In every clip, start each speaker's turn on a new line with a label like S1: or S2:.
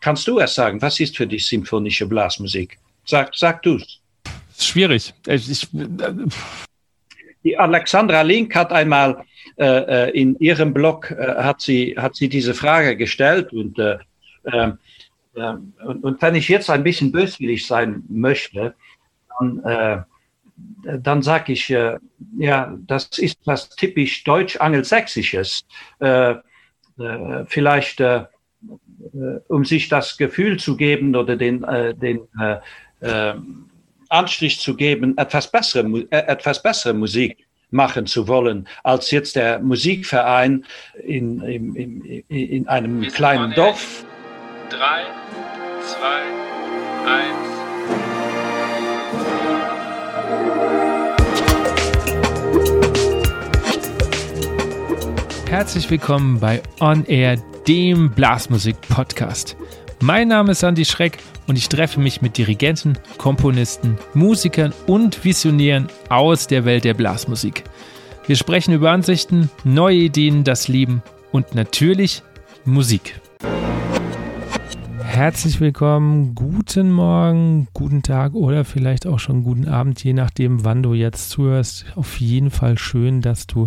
S1: kannst du es sagen? Was ist für dich symphonische Blasmusik? Sag, sag du's.
S2: Schwierig. Ich, ich,
S1: die Alexandra Link hat einmal äh, äh, in ihrem Blog äh, hat sie hat sie diese Frage gestellt und äh, äh, und, und, wenn ich jetzt ein bisschen böswillig sein möchte, dann, äh, dann sage ich, ja, das ist was typisch deutsch-angelsächsisches. Vielleicht, um sich das Gefühl zu geben oder den, den Anstrich zu geben, etwas bessere, etwas bessere Musik machen zu wollen, als jetzt der Musikverein in, in, in, in einem kleinen Dorf.
S3: Drei, zwei, eins.
S2: Herzlich willkommen bei On Air, dem Blasmusik-Podcast. Mein Name ist Andy Schreck und ich treffe mich mit Dirigenten, Komponisten, Musikern und Visionären aus der Welt der Blasmusik. Wir sprechen über Ansichten, neue Ideen, das Leben und natürlich Musik. Herzlich willkommen, guten Morgen, guten Tag oder vielleicht auch schon guten Abend, je nachdem, wann du jetzt zuhörst. Auf jeden Fall schön, dass du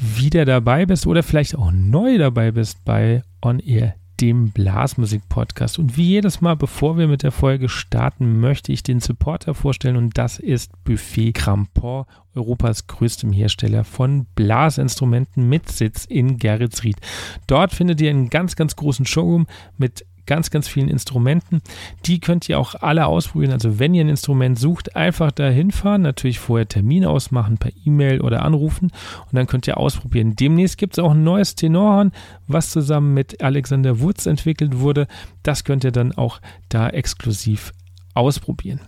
S2: wieder dabei bist oder vielleicht auch neu dabei bist bei On Air dem Blasmusik-Podcast. Und wie jedes Mal, bevor wir mit der Folge starten, möchte ich den Supporter vorstellen und das ist Buffet Crampon, Europas größtem Hersteller von Blasinstrumenten mit Sitz in Geretsried. Dort findet ihr einen ganz, ganz großen Showroom mit ganz, ganz vielen Instrumenten. Die könnt ihr auch alle ausprobieren. Also wenn ihr ein Instrument sucht, einfach dahin fahren, natürlich vorher Termin ausmachen per E-Mail oder anrufen und dann könnt ihr ausprobieren. Demnächst gibt es auch ein neues Tenorhorn, was zusammen mit Alexander Wurz entwickelt wurde. Das könnt ihr dann auch da exklusiv ausprobieren.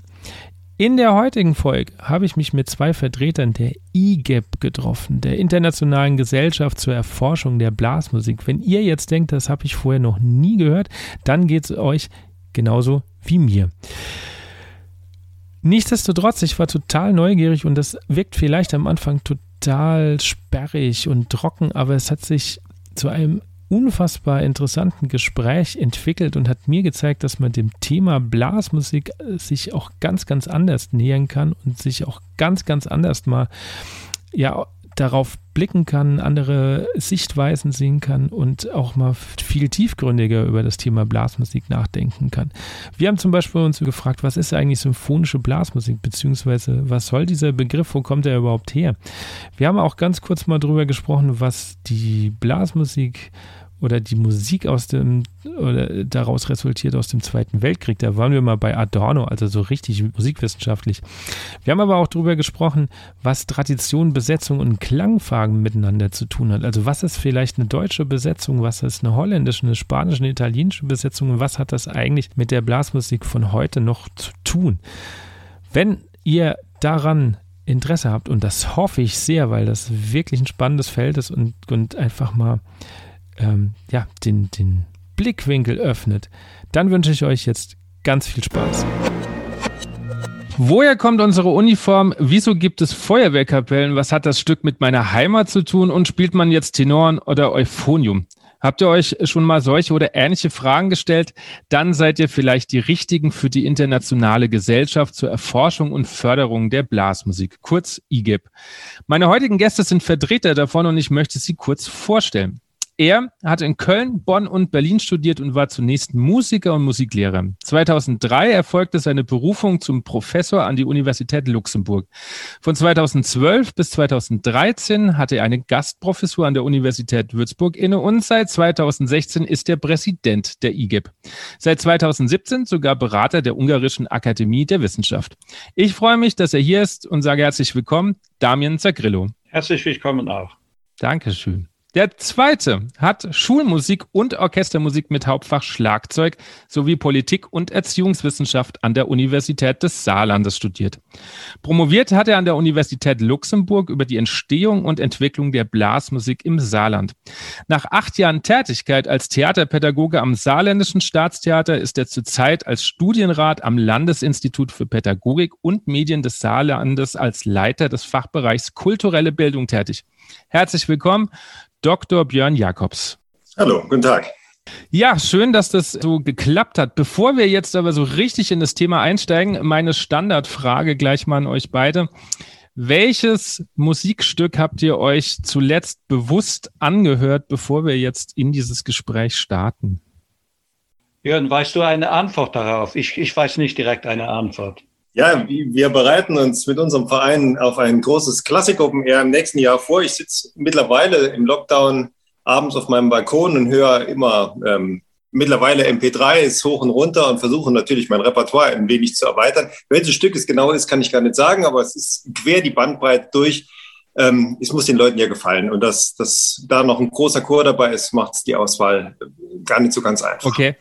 S2: In der heutigen Folge habe ich mich mit zwei Vertretern der IGEP getroffen, der Internationalen Gesellschaft zur Erforschung der Blasmusik. Wenn ihr jetzt denkt, das habe ich vorher noch nie gehört, dann geht es euch genauso wie mir. Nichtsdestotrotz, ich war total neugierig und das wirkt vielleicht am Anfang total sperrig und trocken, aber es hat sich zu einem unfassbar interessanten Gespräch entwickelt und hat mir gezeigt, dass man dem Thema Blasmusik äh, sich auch ganz, ganz anders nähern kann und sich auch ganz, ganz anders mal ja darauf blicken kann, andere Sichtweisen sehen kann und auch mal viel tiefgründiger über das Thema Blasmusik nachdenken kann. Wir haben zum Beispiel uns gefragt, was ist eigentlich symphonische Blasmusik, beziehungsweise was soll dieser Begriff, wo kommt er überhaupt her? Wir haben auch ganz kurz mal darüber gesprochen, was die Blasmusik oder die Musik aus dem oder daraus resultiert aus dem Zweiten Weltkrieg. Da waren wir mal bei Adorno, also so richtig musikwissenschaftlich. Wir haben aber auch darüber gesprochen, was Tradition, Besetzung und Klangfarben miteinander zu tun hat. Also was ist vielleicht eine deutsche Besetzung, was ist eine holländische, eine spanische, eine italienische Besetzung und was hat das eigentlich mit der Blasmusik von heute noch zu tun? Wenn ihr daran Interesse habt, und das hoffe ich sehr, weil das wirklich ein spannendes Feld ist und, und einfach mal ähm, ja, den, den Blickwinkel öffnet, dann wünsche ich euch jetzt ganz viel Spaß. Woher kommt unsere Uniform? Wieso gibt es Feuerwehrkapellen? Was hat das Stück mit meiner Heimat zu tun? Und spielt man jetzt Tenoren oder Euphonium? Habt ihr euch schon mal solche oder ähnliche Fragen gestellt? Dann seid ihr vielleicht die Richtigen für die Internationale Gesellschaft zur Erforschung und Förderung der Blasmusik, kurz IGEP. Meine heutigen Gäste sind Vertreter davon und ich möchte sie kurz vorstellen. Er hat in Köln, Bonn und Berlin studiert und war zunächst Musiker und Musiklehrer. 2003 erfolgte seine Berufung zum Professor an die Universität Luxemburg. Von 2012 bis 2013 hatte er eine Gastprofessur an der Universität Würzburg inne und seit 2016 ist er Präsident der IGEP. Seit 2017 sogar Berater der Ungarischen Akademie der Wissenschaft. Ich freue mich, dass er hier ist und sage herzlich willkommen, Damian Zagrillo.
S1: Herzlich willkommen auch.
S2: Dankeschön. Der zweite hat Schulmusik und Orchestermusik mit Hauptfach Schlagzeug sowie Politik und Erziehungswissenschaft an der Universität des Saarlandes studiert. Promoviert hat er an der Universität Luxemburg über die Entstehung und Entwicklung der Blasmusik im Saarland. Nach acht Jahren Tätigkeit als Theaterpädagoge am Saarländischen Staatstheater ist er zurzeit als Studienrat am Landesinstitut für Pädagogik und Medien des Saarlandes als Leiter des Fachbereichs kulturelle Bildung tätig. Herzlich willkommen, Dr. Björn Jakobs.
S4: Hallo, guten Tag.
S3: Ja, schön, dass das so geklappt hat. Bevor wir jetzt aber so richtig in das Thema einsteigen, meine Standardfrage gleich mal an euch beide. Welches Musikstück habt ihr euch zuletzt bewusst angehört, bevor wir jetzt in dieses Gespräch starten?
S1: Jörn, weißt du eine Antwort darauf? Ich, ich weiß nicht direkt eine Antwort.
S4: Ja, wir bereiten uns mit unserem Verein auf ein großes Classic Open Air im nächsten Jahr vor. Ich sitze mittlerweile im Lockdown abends auf meinem Balkon und höre immer ähm, mittlerweile MP3 ist hoch und runter und versuche natürlich mein Repertoire ein wenig zu erweitern. Welches Stück es genau ist, kann ich gar nicht sagen, aber es ist quer die Bandbreite durch. Ähm, es muss den Leuten ja gefallen. Und dass, dass da noch ein großer Chor dabei ist, macht die Auswahl gar nicht so ganz einfach.
S1: Okay.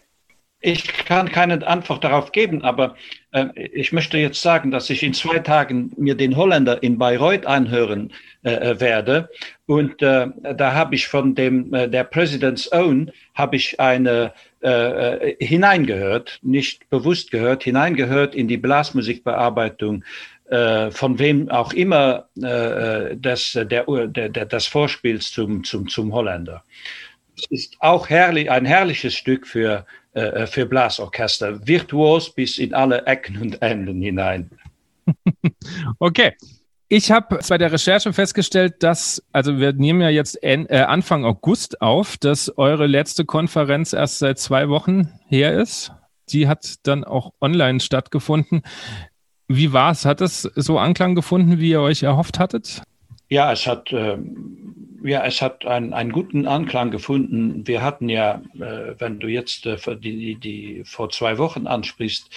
S1: Ich kann keine Antwort darauf geben, aber äh, ich möchte jetzt sagen, dass ich in zwei Tagen mir den Holländer in Bayreuth anhören äh, äh werde. Und äh, da habe ich von dem äh, der President's Own habe ich eine äh, hineingehört, nicht bewusst gehört, hineingehört in die Blasmusikbearbeitung von wem auch immer das, der, der, das Vorspiels zum, zum, zum Holländer. Es ist auch herrlich, ein herrliches Stück für äh, für Blasorchester, virtuos bis in alle Ecken und Enden hinein.
S3: okay. Ich habe bei der Recherche festgestellt, dass, also wir nehmen ja jetzt en, äh, Anfang August auf, dass eure letzte Konferenz erst seit zwei Wochen her ist. Die hat dann auch online stattgefunden. Wie war es? Hat es so Anklang gefunden, wie ihr euch erhofft hattet?
S1: Ja, es hat, äh, ja, es hat einen, einen guten Anklang gefunden. Wir hatten ja, äh, wenn du jetzt äh, die, die vor zwei Wochen ansprichst,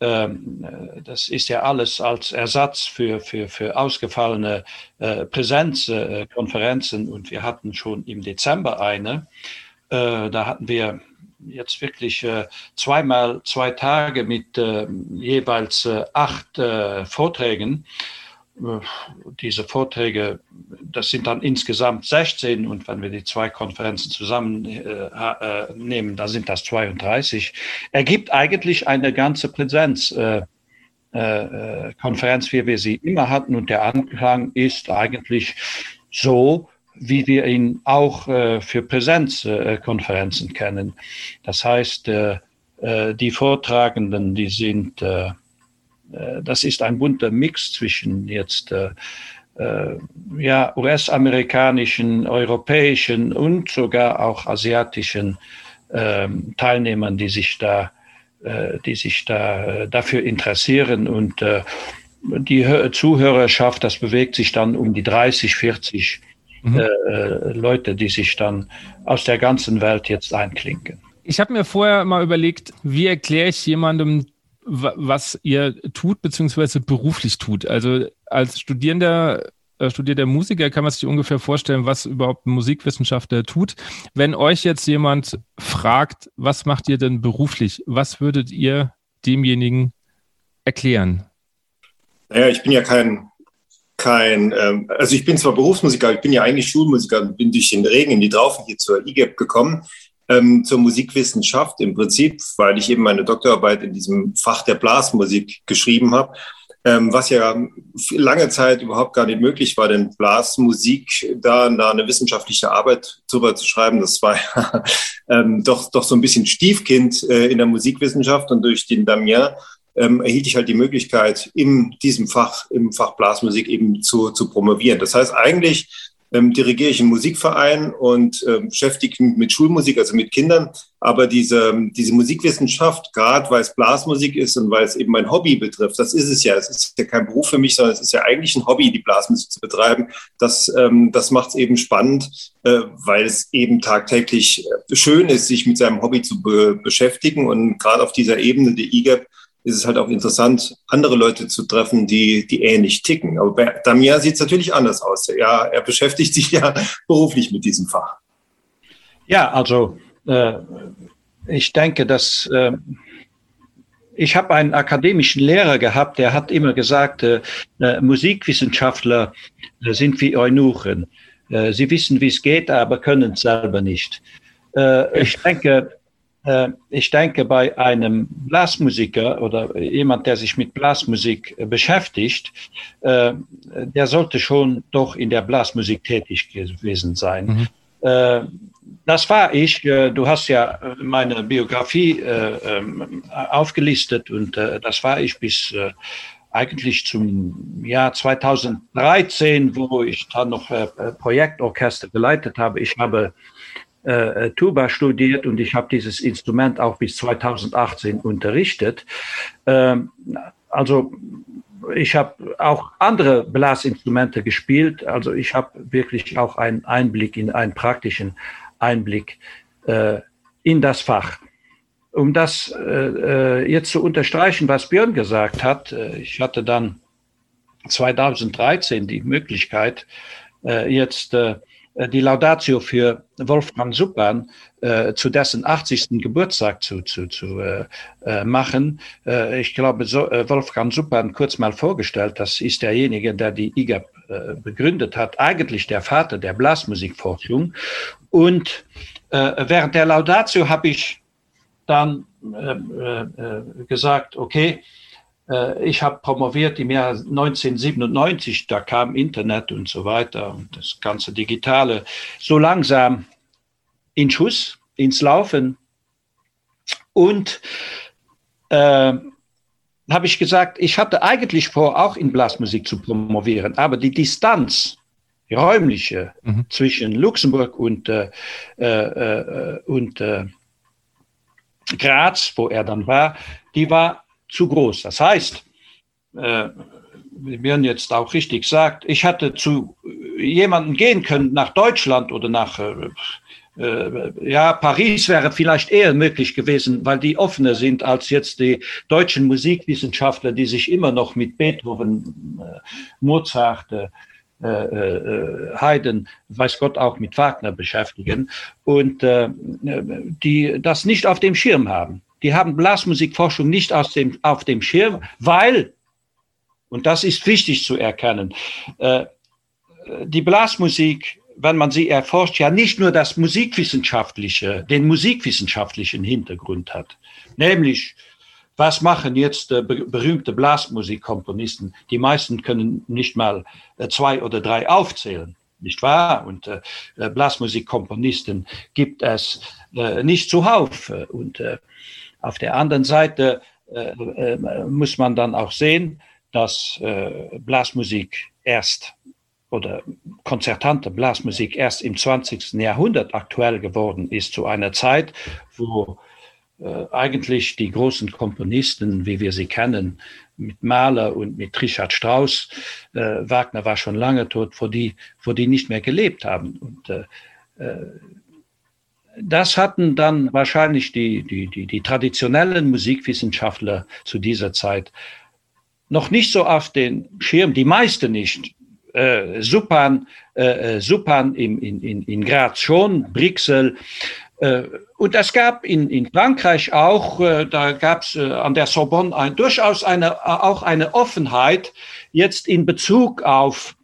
S1: ähm, äh, das ist ja alles als Ersatz für, für, für ausgefallene äh, Präsenzkonferenzen und wir hatten schon im Dezember eine. Äh, da hatten wir jetzt wirklich zweimal zwei Tage mit jeweils acht Vorträgen diese Vorträge, das sind dann insgesamt 16 und wenn wir die zwei Konferenzen zusammennehmen, äh, äh, dann sind das 32, ergibt eigentlich eine ganze Präsenzkonferenz, äh, wie wir sie immer hatten und der Anklang ist eigentlich so, wie wir ihn auch für Präsenzkonferenzen kennen. Das heißt, die Vortragenden, die sind äh, das ist ein bunter Mix zwischen jetzt äh, äh ja, US-amerikanischen, europäischen und sogar auch asiatischen äh, Teilnehmern, die sich da, äh, die sich da äh, dafür interessieren und die Zuhörerschaft, das bewegt sich dann um die 30, 40 mhm. Leute, die sich dann aus der ganzen Welt jetzt einklinken.
S3: Ich habe mir vorher mal überlegt, wie erkläre ich jemandem, was ihr tut, beziehungsweise beruflich tut. Also als Studierender, äh, studierter Musiker kann man sich ungefähr vorstellen, was überhaupt ein Musikwissenschaftler tut. Wenn euch jetzt jemand fragt, was macht ihr denn beruflich, was würdet ihr demjenigen erklären?
S4: Naja, ich bin ja kein, kein, ähm, also ich bin zwar Berufsmusiker, ich bin ja eigentlich Schulmusiker und bin durch den Regen in die Traufe hier zur IGEP gekommen ähm, zur Musikwissenschaft im Prinzip, weil ich eben meine Doktorarbeit in diesem Fach der Blasmusik geschrieben habe. Ähm, was ja lange Zeit überhaupt gar nicht möglich war, denn Blasmusik, da, da eine wissenschaftliche Arbeit drüber zu schreiben, das war ja, ähm, doch, doch so ein bisschen Stiefkind äh, in der Musikwissenschaft und durch den Damien ähm, erhielt ich halt die Möglichkeit, in diesem Fach, im Fach Blasmusik eben zu, zu promovieren. Das heißt, eigentlich ähm, dirigiere ich einen Musikverein und äh, beschäftige mich mit Schulmusik, also mit Kindern. Aber diese, diese Musikwissenschaft, gerade weil es Blasmusik ist und weil es eben mein Hobby betrifft, das ist es ja. Es ist ja kein Beruf für mich, sondern es ist ja eigentlich ein Hobby, die Blasmusik zu betreiben. Das, ähm, das macht es eben spannend, äh, weil es eben tagtäglich äh, schön ist, sich mit seinem Hobby zu be beschäftigen. Und gerade auf dieser Ebene der IGAP ist es halt auch interessant, andere Leute zu treffen, die, die ähnlich ticken. Aber bei Damien sieht es natürlich anders aus. Ja, er beschäftigt sich ja beruflich mit diesem Fach.
S1: Ja, also äh, ich denke, dass äh, ich habe einen akademischen Lehrer gehabt, der hat immer gesagt, äh, äh Musikwissenschaftler äh, sind wie Eunuchen. Äh, sie wissen, wie es geht, aber können es selber nicht. ich denke, ich denke, bei einem Blasmusiker oder jemand, der sich mit Blasmusik äh, beschäftigt, äh, der sollte schon doch in der Blasmusik tätig gewesen sein. Mhm. das war ich. Äh, du hast ja meine Biografie äh, ähm, aufgelistet und äh, das war ich bis äh, eigentlich zum Jahr 2013, wo ich dann noch äh, Projektorchester geleitet habe. Ich habe äh, Tuba studiert und ich habe dieses Instrument auch bis 2018 unterrichtet. Ähm, also ich habe auch andere Blasinstrumente gespielt. Also ich habe wirklich auch einen Einblick in einen praktischen Einblick äh, in das Fach. Um das äh, äh jetzt zu unterstreichen, was Björn gesagt hat, äh, ich hatte dann 2013 die Möglichkeit, äh, jetzt äh, äh, die Laudatio für Wolfgang Suppan äh, zu dessen 80. Geburtstag zu, zu, zu äh, äh, machen. Äh, ich glaube, so, äh, Wolfgang Suppan kurz mal vorgestellt, das ist derjenige, der die IGAP äh, begründet hat, eigentlich der Vater der Blasmusikforschung. Und äh, während der Laudatio habe ich dann äh, äh, gesagt, okay, äh, ich habe promoviert im Jahr 1997, da kam Internet und so weiter und das ganze Digitale so langsam in Schuss, ins Laufen. Und äh, habe ich gesagt, ich hatte eigentlich vor, auch in Blasmusik zu promovieren, aber die Distanz, die räumliche mhm. zwischen Luxemburg und, äh, äh, äh und äh, Graz, wo er dann war, die war zu groß. Das heißt, äh, wie Björn jetzt auch richtig sagt, ich hatte zu jemandem gehen können nach Deutschland oder nach äh, äh, ja, Paris wäre vielleicht eher möglich gewesen, weil die offener sind als jetzt die deutschen Musikwissenschaftler, die sich immer noch mit Beethoven, äh, Mozart, äh, Haydn, weiß Gott auch mit Wagner beschäftigen und die das nicht auf dem Schirm haben die haben Blasmusikforschung nicht aus dem, auf dem Schirm, weil, und das ist wichtig zu erkennen, äh, die Blasmusik, wenn man sie erforscht, ja nicht nur das musikwissenschaftliche, den musikwissenschaftlichen Hintergrund hat, nämlich was machen jetzt äh, berühmte Blasmusikkomponisten? Die meisten können nicht mal äh, zwei oder drei aufzählen, nicht wahr? Und äh, Blasmusikkomponisten gibt es äh, nicht zuhauf. Und äh, auf der anderen Seite äh, äh, muss man dann auch sehen, dass äh, Blasmusik erst oder konzertante Blasmusik erst im 20. Jahrhundert aktuell geworden ist, zu einer Zeit, wo äh, eigentlich die großen Komponisten, wie wir sie kennen, mit Mahler und mit Richard Strauss, äh, Wagner war schon lange tot, vor die, vor die nicht mehr gelebt haben. Und äh, äh das hatten dann wahrscheinlich die, die, die, die traditionellen Musikwissenschaftler zu dieser Zeit noch nicht so auf den Schirm, die meisten nicht. Äh, Supan, äh, äh Supan in, in, in Graz schon, Brixel. Äh, und es gab in, in Frankreich auch, äh, da gab es an der Sorbonne ein, durchaus eine, auch eine Offenheit jetzt in Bezug auf,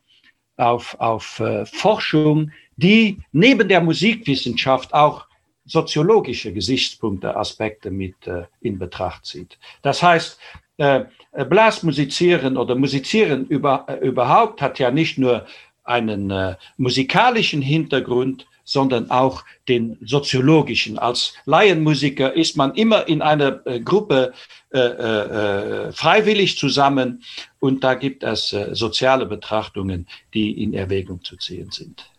S1: auf, auf Forschung, die neben der Musikwissenschaft auch soziologische Gesichtspunkte, Aspekte mit äh, in Betracht zieht. Das heißt, äh, Blasmusizieren oder Musizieren über, äh, überhaupt hat ja nicht nur einen äh, musikalischen Hintergrund, sondern auch den soziologischen. Als Laienmusiker ist man immer in einer äh, Gruppe äh, äh, freiwillig zusammen und da gibt es äh, soziale Betrachtungen, die in Erwägung zu ziehen sind.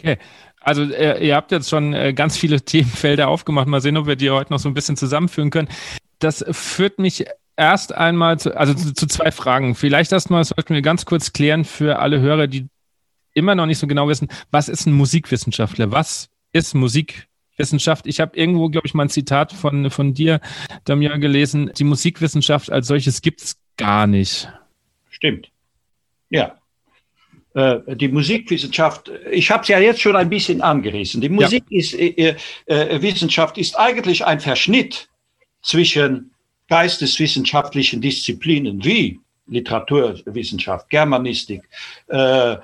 S3: Okay. Also äh, ihr habt jetzt schon äh, ganz viele Themenfelder aufgemacht. Mal sehen, ob wir die heute noch so ein bisschen zusammenführen können. Das führt mich erst einmal zu, also zu, zu zwei Fragen. Vielleicht erstmal sollten wir ganz kurz klären für alle Hörer, die immer noch nicht so genau wissen, was ist ein Musikwissenschaftler? Was ist Musikwissenschaft? Ich habe irgendwo, glaube ich, mal ein Zitat von, von dir, Damir, gelesen. Die Musikwissenschaft als solches gibt es gar nicht.
S1: Stimmt. Ja, die Musikwissenschaft, ich habe es ja jetzt schon ein bisschen angerissen. Die Musikwissenschaft ja. ist, äh, ist eigentlich ein Verschnitt zwischen geisteswissenschaftlichen Disziplinen wie Literaturwissenschaft, Germanistik, äh,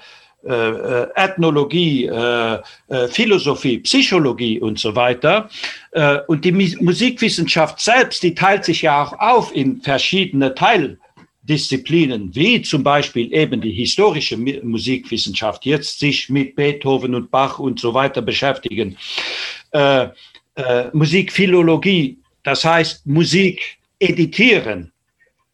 S1: äh, Ethnologie, äh, Philosophie, Psychologie und so weiter. Äh, und die Musikwissenschaft selbst, die teilt sich ja auch auf in verschiedene Teil Disziplinen wie zum Beispiel eben die historische Musikwissenschaft jetzt sich mit Beethoven und Bach und so weiter beschäftigen. Äh, äh, Musikphilologie, das heißt Musik editieren,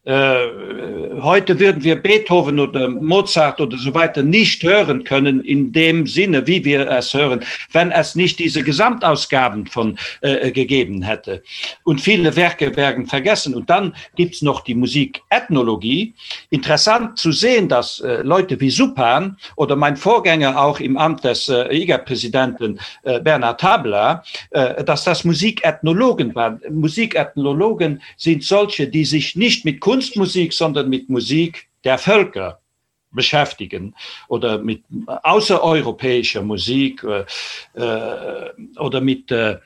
S1: heute würden wir Beethoven oder Mozart oder so weiter nicht hören können in dem Sinne, wie wir es hören, wenn es nicht diese Gesamtausgaben von äh, gegeben hätte. Und viele Werke werden vergessen. Und dann gibt's noch die Musikethnologie. Interessant zu sehen, dass äh, Leute wie Supan oder mein Vorgänger auch im Amt des äh, IGA-Präsidenten äh, Bernhard Tabler, äh, dass das Musikethnologen waren. Musikethnologen sind solche, die sich nicht mit Kunst Kunstmusik, sondern mit Musik der Völker beschäftigen oder mit außereuropäischer Musik äh, äh oder mit, äh,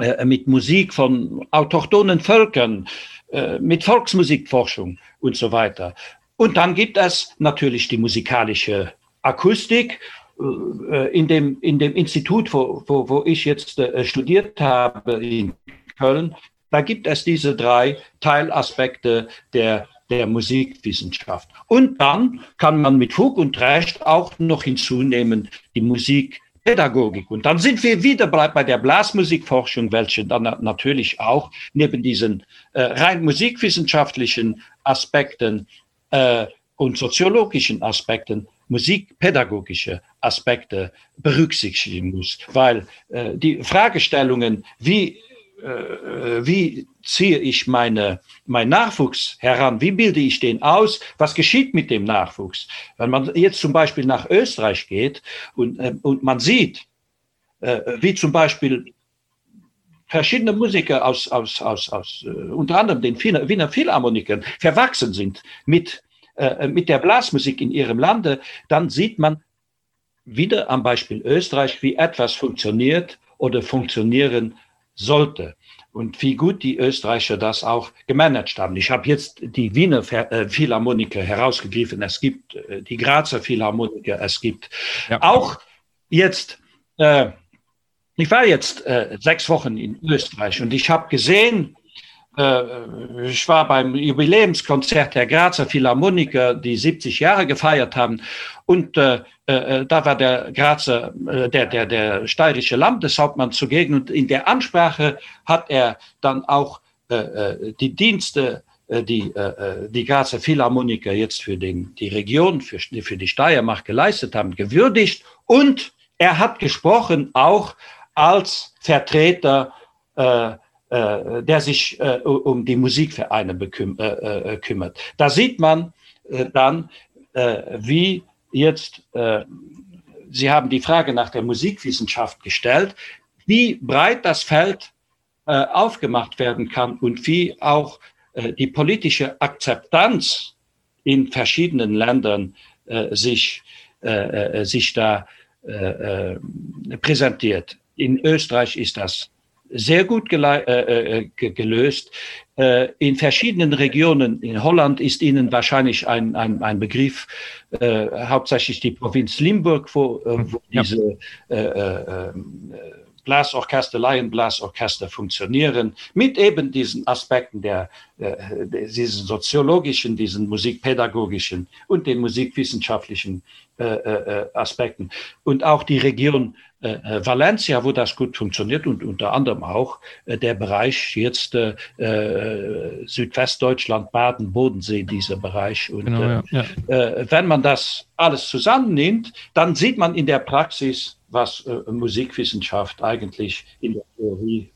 S1: äh, mit Musik von autochthonen Völkern, äh, mit Volksmusikforschung und so weiter. Und dann gibt es natürlich die musikalische Akustik. Äh, in dem, in dem Institut, wo, wo, wo ich jetzt studiert habe in Köln, da gibt es diese drei Teilaspekte der, der Musikwissenschaft. Und dann kann man mit Fug und Recht auch noch hinzunehmen die Musikpädagogik. Und dann sind wir wieder bei der Blasmusikforschung, welche dann natürlich auch neben diesen äh, rein musikwissenschaftlichen Aspekten äh, und soziologischen Aspekten musikpädagogische Aspekte berücksichtigen muss, weil äh, die Fragestellungen, wie wie ziehe ich meine, mein Nachwuchs heran? Wie bilde ich den aus? Was geschieht mit dem Nachwuchs? Wenn man jetzt zum Beispiel nach Österreich geht und, äh, und man sieht, äh, wie zum Beispiel verschiedene Musiker aus, aus, aus, aus äh, unter anderem den Wiener, Philharmonikern verwachsen sind mit, äh, mit der Blasmusik in ihrem Lande, dann sieht man wieder am Beispiel Österreich, wie etwas funktioniert oder funktionieren sollte und wie gut die Österreicher das auch gemanagt haben. Ich habe jetzt die Wiener äh, Philharmoniker herausgegriffen. Es gibt äh, die Grazer Philharmoniker. Es gibt ja. auch jetzt, äh, ich war jetzt äh, sechs Wochen in Österreich und ich habe gesehen, äh, ich war beim Jubiläumskonzert der Grazer Philharmoniker, die 70 Jahre gefeiert haben. Und äh, äh, da war der Grazer, äh, der, der, der steirische Landeshauptmann zugegen. Und in der Ansprache hat er dann auch äh, äh die Dienste, äh, die, äh, die Grazer Philharmoniker jetzt für den, die Region, für, für die Steiermark geleistet haben, gewürdigt. Und er hat gesprochen auch als Vertreter äh, äh, der sich äh, um die Musikvereine beküm äh, äh, kümmert. Da sieht man äh, dann, äh, wie jetzt, Sie haben die Frage nach der Musikwissenschaft gestellt, wie breit das Feld aufgemacht werden kann und wie auch die politische Akzeptanz in verschiedenen Ländern sich, sich da präsentiert. In Österreich ist das sehr gut äh, äh gelöst. Äh, in verschiedenen Regionen, in Holland ist Ihnen wahrscheinlich ein, ein, ein Begriff, äh, hauptsächlich die Provinz Limburg, wo, äh, wo ja. diese äh, Blasorchester, Laienblasorchester funktionieren, mit eben diesen Aspekten der, diesen soziologischen, diesen musikpädagogischen und den musikwissenschaftlichen Aspekten. Und auch die Region äh, äh, Valencia, wo das gut funktioniert und unter anderem auch äh, der Bereich jetzt äh, äh Südwestdeutschland, Baden, Bodensee, dieser Bereich. Und genau, ja, ja. Äh, wenn man das alles zusammennimmt, dann sieht man in der Praxis, was Musikwissenschaft eigentlich in der Theorie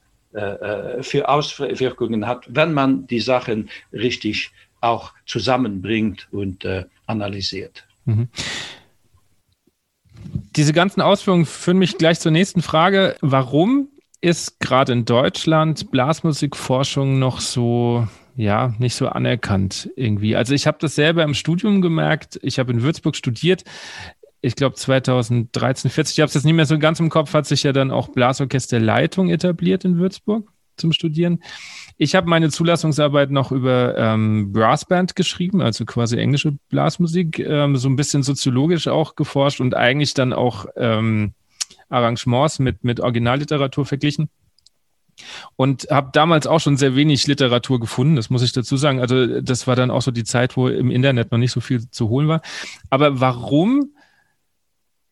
S1: für Auswirkungen hat, wenn man die Sachen richtig auch zusammenbringt und analysiert. Mhm.
S3: Diese ganzen Ausführungen führen mich gleich zur nächsten Frage. Warum ist gerade in Deutschland Blasmusikforschung noch so, ja, nicht so anerkannt irgendwie? Also ich habe das selber im Studium gemerkt. Ich habe in Würzburg studiert. Ich glaube 2013, 40, ich habe es jetzt nicht mehr so ganz im Kopf, hat sich ja dann auch Blasorchesterleitung etabliert in Würzburg zum Studieren. Ich habe meine Zulassungsarbeit noch über ähm, Brassband geschrieben, also quasi englische Blasmusik, ähm, so ein bisschen soziologisch auch geforscht und eigentlich dann auch ähm, Arrangements mit, mit Originalliteratur verglichen. und habe damals auch schon sehr wenig Literatur gefunden, das muss ich dazu sagen. Also das war dann auch so die Zeit, wo im Internet noch nicht so viel zu holen war. Aber warum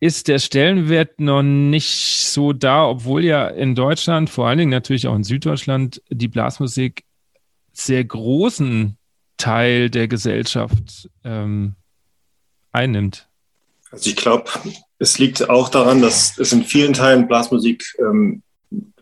S3: ist der Stellenwert noch nicht so da, obwohl ja in Deutschland, vor allen Dingen natürlich auch in Süddeutschland, die Blasmusik sehr großen Teil der Gesellschaft ähm, einnimmt?
S4: Also ich glaube, es liegt auch daran, dass es in vielen Teilen Blasmusik ähm,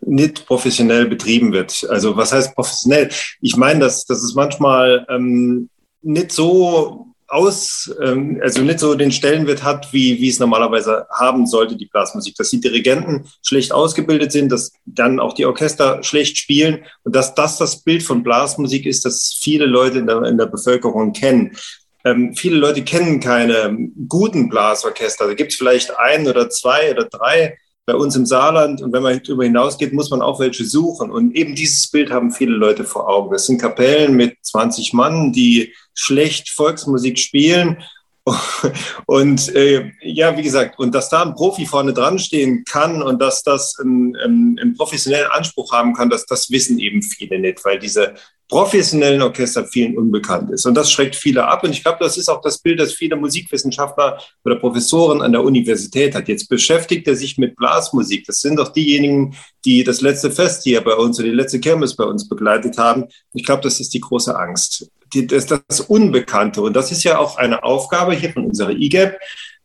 S4: nicht professionell betrieben wird. Also was heißt professionell? Ich meine, dass, dass es manchmal ähm, nicht so aus, ähm, also nicht so den Stellenwert hat, wie, wie es normalerweise haben sollte, die Blasmusik. Dass die Dirigenten schlecht ausgebildet sind, dass dann auch die Orchester schlecht spielen und dass das das Bild von Blasmusik ist, das viele Leute in der, in der Bevölkerung kennen. Ähm, viele Leute kennen keine guten Blasorchester. Da gibt es vielleicht ein oder zwei oder drei bei uns im Saarland. Und wenn man darüber hinausgeht, muss man auch welche suchen. Und eben dieses Bild haben viele Leute vor Augen. Das sind Kapellen mit 20 Mann, die schlecht Volksmusik spielen. Und äh, ja, wie gesagt, und dass da ein Profi vorne dran stehen kann und dass das einen, einen, einen professionellen Anspruch haben kann, dass das wissen eben viele nicht, weil diese professionellen Orchester vielen unbekannt ist. Und das schreckt viele ab. Und ich glaube, das ist auch das Bild, das viele Musikwissenschaftler oder Professoren an der Universität hat. Jetzt beschäftigt er sich mit Blasmusik. Das sind doch diejenigen, die das letzte Fest hier bei uns oder die letzte Kirmes bei uns begleitet haben. Ich glaube, das ist die große Angst. Die, das, das Unbekannte. Und das ist ja auch eine Aufgabe hier von unserer IGAP,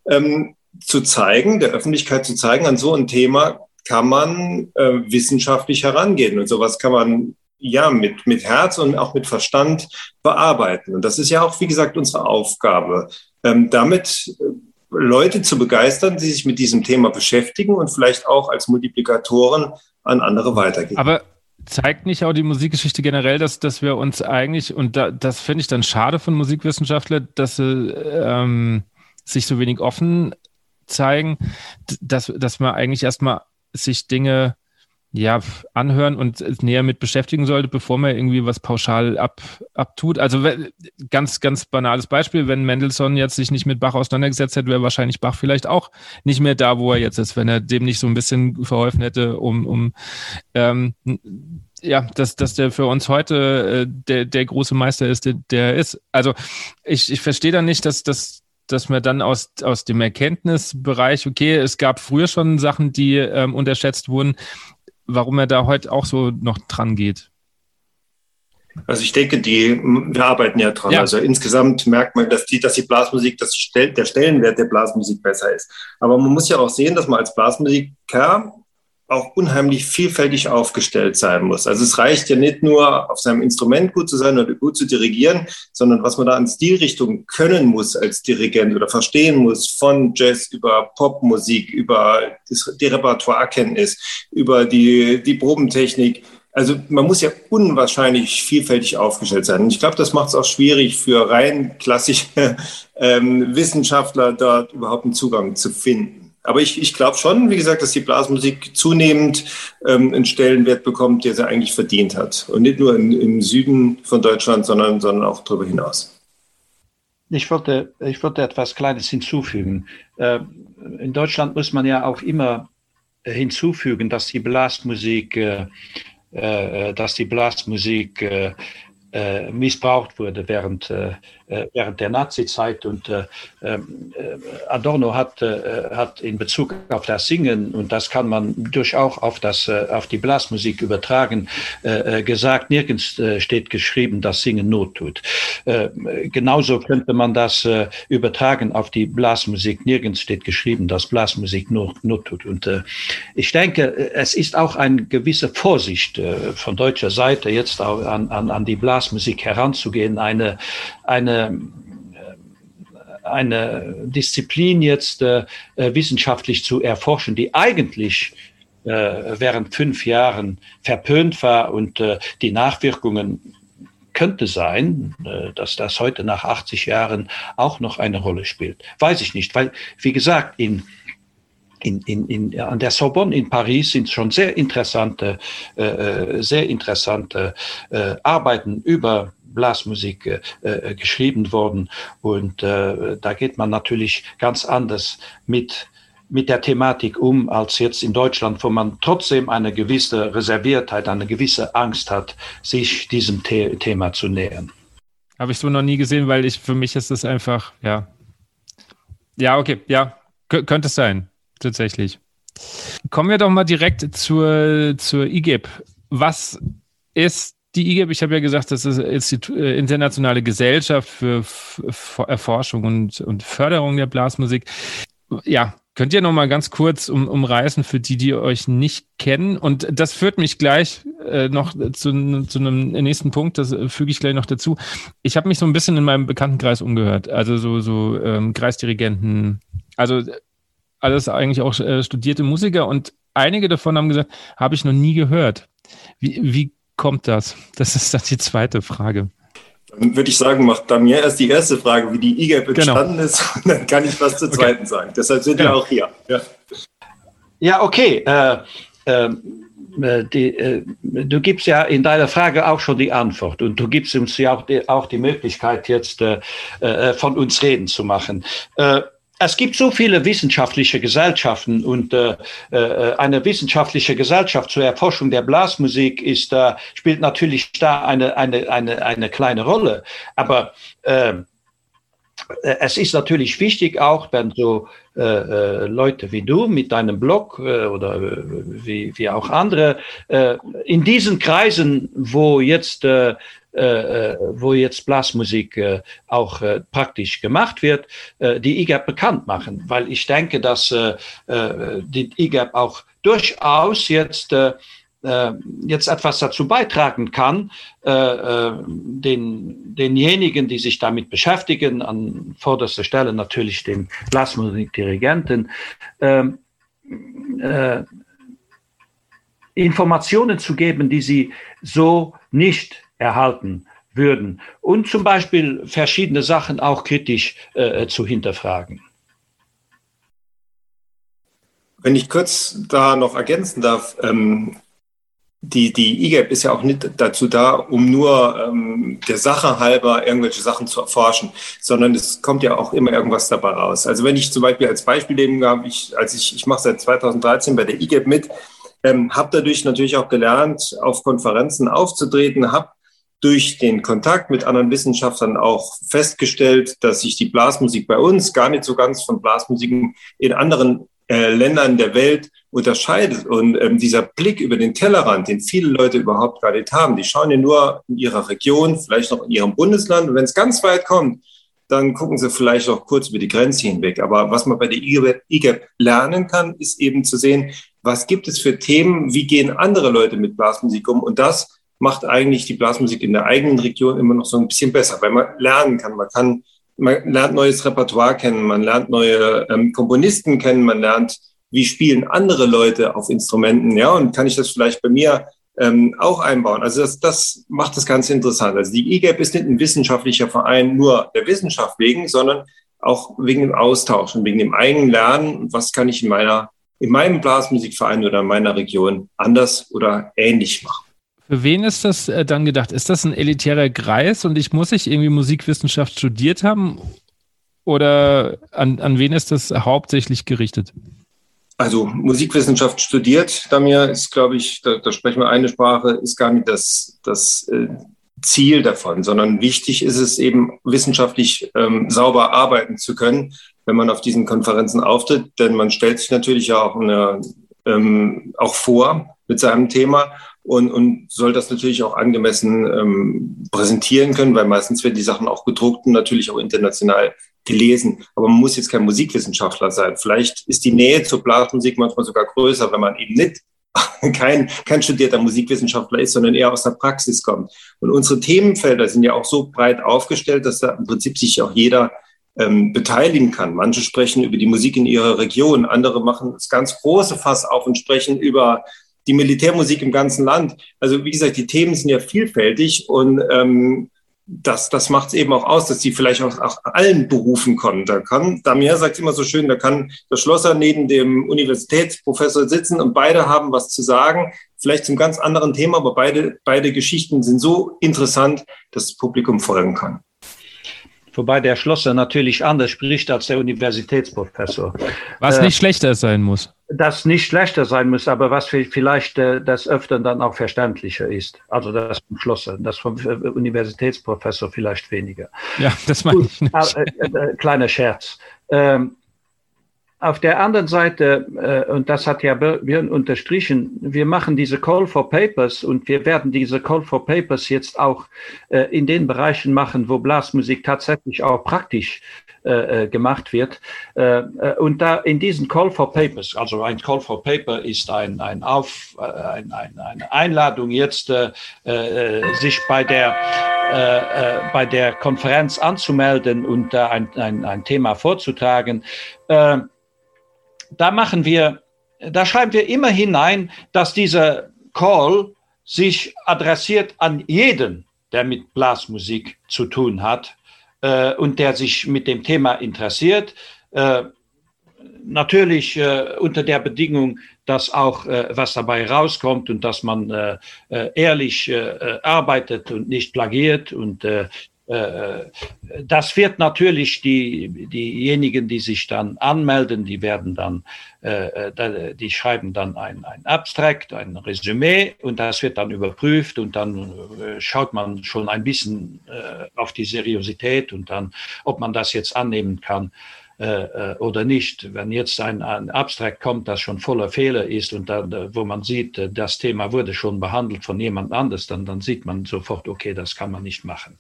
S4: ähm, zu zeigen, der Öffentlichkeit zu zeigen, an so ein Thema kann man äh, wissenschaftlich herangehen. Und sowas kann man ja, mit, mit Herz und auch mit Verstand bearbeiten. Und das ist ja auch, wie gesagt, unsere Aufgabe, ähm, damit äh, Leute zu begeistern, die sich mit diesem Thema beschäftigen und vielleicht auch als Multiplikatoren an andere weitergeben.
S3: Aber zeigt nicht auch die Musikgeschichte generell, dass, dass wir uns eigentlich, und da, das finde ich dann schade von Musikwissenschaftlern, dass sie ähm, sich so wenig offen zeigen, dass, dass man eigentlich erstmal sich Dinge ja, anhören und näher mit beschäftigen sollte, bevor man irgendwie was pauschal ab, abtut. Also ganz, ganz banales Beispiel, wenn Mendelssohn jetzt sich nicht mit Bach auseinandergesetzt hätte, wäre wahrscheinlich Bach vielleicht auch nicht mehr da, wo er jetzt ist, wenn er dem nicht so ein bisschen verholfen hätte, um, um ähm, ja, dass, dass der für uns heute äh, der, der große Meister ist, der, der ist. Also ich, ich verstehe da nicht, dass, dass, dass man dann aus, aus dem Erkenntnisbereich, okay, es gab früher schon Sachen, die ähm, unterschätzt wurden, warum er da heute auch so noch dran geht.
S4: Also ich denke, die, wir arbeiten ja dran. Ja. Also insgesamt merkt man, dass die, dass die Blasmusik, dass die, der Stellenwert der Blasmusik besser ist. Aber man muss ja auch sehen, dass man als Blasmusiker auch unheimlich vielfältig aufgestellt sein muss. Also es reicht ja nicht nur, auf seinem Instrument gut zu sein oder gut zu dirigieren, sondern was man da an Stilrichtungen können muss als Dirigent oder verstehen muss, von Jazz über Popmusik, über die Repertoirekenntnis, über die, die Probentechnik. Also man muss ja unwahrscheinlich vielfältig aufgestellt sein. Und ich glaube, das macht es auch schwierig für rein klassische ähm, Wissenschaftler, dort überhaupt einen Zugang zu finden. Aber ich, ich glaube schon, wie gesagt, dass die Blasmusik zunehmend ähm, einen Stellenwert bekommt, der sie eigentlich verdient hat. Und nicht nur in, im Süden von Deutschland, sondern, sondern auch darüber hinaus.
S1: Ich würde, ich würde etwas Kleines hinzufügen. Äh, in Deutschland muss man ja auch immer hinzufügen, dass die Blasmusik, äh, äh, dass die Blasmusik äh, äh, missbraucht wurde während, äh, äh während der Nazizeit. Und äh, ähm, äh, Adorno hat, äh, hat in Bezug auf das Singen, und das kann man durchaus auf, das, auf die Blasmusik übertragen, gesagt, nirgends steht geschrieben, dass Singen Not tut. genauso könnte man das übertragen auf die Blasmusik. Nirgends steht geschrieben, dass Blasmusik Not, Not tut. Und ich denke, es ist auch eine gewisse Vorsicht von deutscher Seite jetzt an, an, an die Blasmusik heranzugehen, eine, eine, eine Disziplin jetzt äh, wissenschaftlich zu erforschen, die eigentlich äh, während fünf Jahren verpönt war und äh, die Nachwirkungen könnte sein, äh, dass das heute nach 80 Jahren auch noch eine Rolle spielt. Weiß ich nicht, weil, wie gesagt, in in, in, in, an der Sorbonne in Paris sind schon sehr interessante, äh, äh, sehr interessante äh, Arbeiten über Blasmusik äh, äh, geschrieben worden. Und äh, da geht man natürlich ganz anders mit mit der Thematik um als jetzt in Deutschland, wo man trotzdem eine gewisse Reserviertheit, eine gewisse Angst hat, sich diesem The Thema zu nähern.
S3: Habe ich so noch nie gesehen, weil ich für mich ist es einfach, ja. Ja, okay, ja, K könnte es sein, tatsächlich. Kommen wir doch mal direkt zur, zur IGEP. Was ist die IGEP? Ich habe ja gesagt, das ist die äh, internationale Gesellschaft für Erforschung und, und Förderung der Blasmusik. Ja, Könnt ihr noch mal ganz kurz um, umreißen für die, die euch nicht kennen? Und das führt mich gleich äh, noch zu, zu einem nächsten Punkt, das äh, füge ich gleich noch dazu. Ich habe mich so ein bisschen in meinem Bekanntenkreis umgehört, also so, so ähm, Kreisdirigenten, also alles eigentlich auch äh, studierte Musiker und einige davon haben gesagt, habe ich noch nie gehört. Wie, wie kommt das? Das ist dann die zweite Frage.
S4: Dann würde ich sagen, macht da mir erst die erste Frage, wie die IGAP genau. entstanden genau. ist, und dann kann ich was zur zweiten okay. sagen. Deshalb sind genau. wir auch hier.
S1: Ja, ja okay. Äh, ähm, äh, die, äh, du gibst ja in deiner Frage auch schon die Antwort und du gibst uns ja auch die, auch die Möglichkeit, jetzt äh, äh, von uns reden zu machen. Äh, es gibt so viele wissenschaftliche Gesellschaften und äh, äh, eine wissenschaftliche Gesellschaft zur Erforschung der Blasmusik ist, äh, spielt natürlich da eine, eine, eine, eine kleine Rolle. Aber äh, es ist natürlich wichtig auch, wenn so äh, äh, Leute wie du mit deinem Blog äh, oder äh, wie, wie auch andere äh, in diesen Kreisen, wo jetzt äh, äh, wo jetzt Blasmusik äh, auch äh, praktisch gemacht wird, äh, die IGAP bekannt machen, weil ich denke, dass äh, die IGAP auch durchaus jetzt jetzt etwas dazu beitragen kann, den, denjenigen, die sich damit beschäftigen, an vorderster Stelle natürlich den Blasmusikdirigenten, äh, äh, Informationen zu geben, die sie so nicht erhalten würden und zum Beispiel verschiedene Sachen auch kritisch äh, zu hinterfragen.
S4: Wenn ich kurz da noch ergänzen darf, ähm, die, die IGAP ist ja auch nicht dazu da, um nur ähm, der Sache halber irgendwelche Sachen zu erforschen, sondern es kommt ja auch immer irgendwas dabei raus. Also wenn ich zum Beispiel als Beispiel nehmen habe, ich, als ich, ich mache seit 2013 bei der IGAP mit, ähm, habe dadurch natürlich auch gelernt, auf Konferenzen aufzutreten, habe durch den Kontakt mit anderen Wissenschaftlern auch festgestellt, dass sich die Blasmusik bei uns gar nicht so ganz von Blasmusiken in anderen äh, Ländern der Welt unterscheidet. Und ähm, dieser Blick über den Tellerrand, den viele Leute überhaupt gar nicht haben, die schauen ja nur in ihrer Region, vielleicht noch in ihrem Bundesland. Und wenn es ganz weit kommt, dann gucken sie vielleicht auch kurz über die Grenze hinweg. Aber was man bei der IGAP lernen kann, ist eben zu sehen, was gibt es für Themen, wie gehen andere Leute mit Blasmusik um. Und das macht eigentlich die Blasmusik in der eigenen Region immer noch so ein bisschen besser, weil man lernen kann. Man kann, man lernt neues Repertoire kennen, man lernt neue ähm, Komponisten kennen, man lernt wie spielen andere Leute auf Instrumenten, ja, und kann ich das vielleicht bei mir ähm, auch einbauen. Also das, das macht das Ganze interessant. Also die IGAP ist nicht ein wissenschaftlicher Verein nur der Wissenschaft wegen, sondern auch wegen dem Austausch und wegen dem eigenen Lernen. Was kann ich in meiner, in meinem Blasmusikverein oder in meiner Region anders oder ähnlich machen?
S3: Für wen ist das äh, dann gedacht? Ist das ein elitärer Kreis und ich muss ich irgendwie Musikwissenschaft studiert haben? Oder an, an wen ist das hauptsächlich gerichtet?
S4: Also Musikwissenschaft studiert, da mir ist, glaube ich, da, da, sprechen wir eine Sprache, ist gar nicht das, das äh, Ziel davon, sondern wichtig ist es eben, wissenschaftlich ähm, sauber arbeiten zu können, wenn man auf diesen Konferenzen auftritt. Denn man stellt sich natürlich ja auch, eine, ähm, auch vor mit seinem Thema und, und soll das natürlich auch angemessen ähm, präsentieren können, weil meistens werden die Sachen auch gedruckt und natürlich auch international gelesen. Aber man muss jetzt kein Musikwissenschaftler sein. Vielleicht ist die Nähe zur Blasmusik manchmal sogar größer, wenn man eben nicht kein, kein studierter Musikwissenschaftler ist, sondern eher aus der Praxis kommt. Und unsere Themenfelder sind ja auch so breit aufgestellt, dass da im Prinzip sich auch jeder ähm, beteiligen kann. Manche sprechen über die Musik in ihrer Region, andere machen das ganz große Fass auf und sprechen über die Militärmusik im ganzen Land. Also wie gesagt, die Themen sind ja vielfältig und ähm, das, das macht es eben auch aus, dass die vielleicht auch, auch allen Berufen kommen. Da kann, Damir sagt immer so schön, da kann der Schlosser neben dem Universitätsprofessor sitzen und beide haben was zu sagen, vielleicht zum ganz anderen Thema, aber beide, beide Geschichten sind so interessant, dass das Publikum folgen kann.
S1: Wobei der Schlosser natürlich anders spricht als der Universitätsprofessor.
S3: Was äh, nicht schlechter sein muss.
S1: Das nicht schlechter sein muss, aber was vielleicht äh, das Öfteren dann auch verständlicher ist. Also das vom Schlosser, das vom äh, Universitätsprofessor vielleicht weniger.
S3: Ja, das meine ich nicht.
S1: Äh, äh, kleiner Scherz. Ähm, auf der anderen Seite, und das hat ja Björn unterstrichen, wir machen diese Call for Papers und wir werden diese Call for Papers jetzt auch in den Bereichen machen, wo Blasmusik tatsächlich auch praktisch äh, äh gemacht wird. Äh, äh, und da in diesen Call for Papers, also ein Call for Paper ist ein, ein Auf, ein, ein, eine Einladung jetzt, sich bei der bei der Konferenz anzumelden und ein, ein, ein Thema vorzutragen da machen wir, da schreiben wir immer hinein, dass dieser Call sich adressiert an jeden, der mit Blasmusik zu tun hat äh, und der sich mit dem Thema interessiert. Äh, natürlich äh, unter der Bedingung, dass auch äh, was dabei rauskommt und dass man äh, äh ehrlich arbeitet und nicht plagiert und das wird natürlich die, diejenigen, die sich dann anmelden, die werden dann, äh, äh, die schreiben dann ein, ein Abstract, ein Resümee und das wird dann überprüft und dann schaut man schon ein bisschen auf die Seriosität und dann, ob man das jetzt annehmen kann äh, äh, oder nicht. Wenn jetzt ein, ein Abstrakt kommt, das schon voller Fehler ist und dann, äh, wo man sieht, äh, das Thema wurde schon behandelt von jemand anders, dann, dann sieht man sofort, okay, das kann man nicht machen.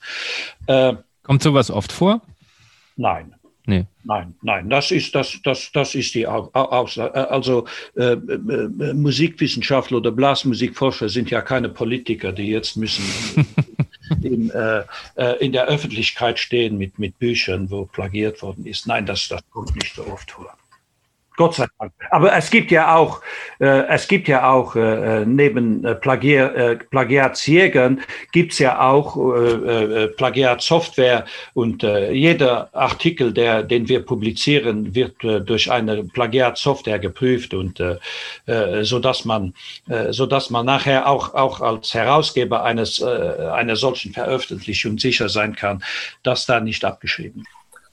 S3: Äh, kommt sowas oft vor?
S1: Nein. Nee. Nein, nein, das ist, das, das, das ist die Aussage. Also äh, Musikwissenschaftler oder Blasmusikforscher sind ja keine Politiker, die jetzt müssen in, äh, äh, in der Öffentlichkeit stehen mit, mit Büchern, wo plagiert worden ist. Nein, das, das kommt nicht so oft vor. Gott sei Dank. Aber es gibt ja auch, äh, es gibt ja auch äh, neben äh, äh, Plagiatsjägern gibt's ja auch äh, äh, Plagiatsoftware und äh, jeder Artikel, der, den wir publizieren, wird äh, durch eine Plagiatsoftware geprüft und äh, äh, so dass man, äh, so dass man nachher auch auch als Herausgeber eines äh, einer solchen Veröffentlichung sicher sein kann, dass da nicht abgeschrieben.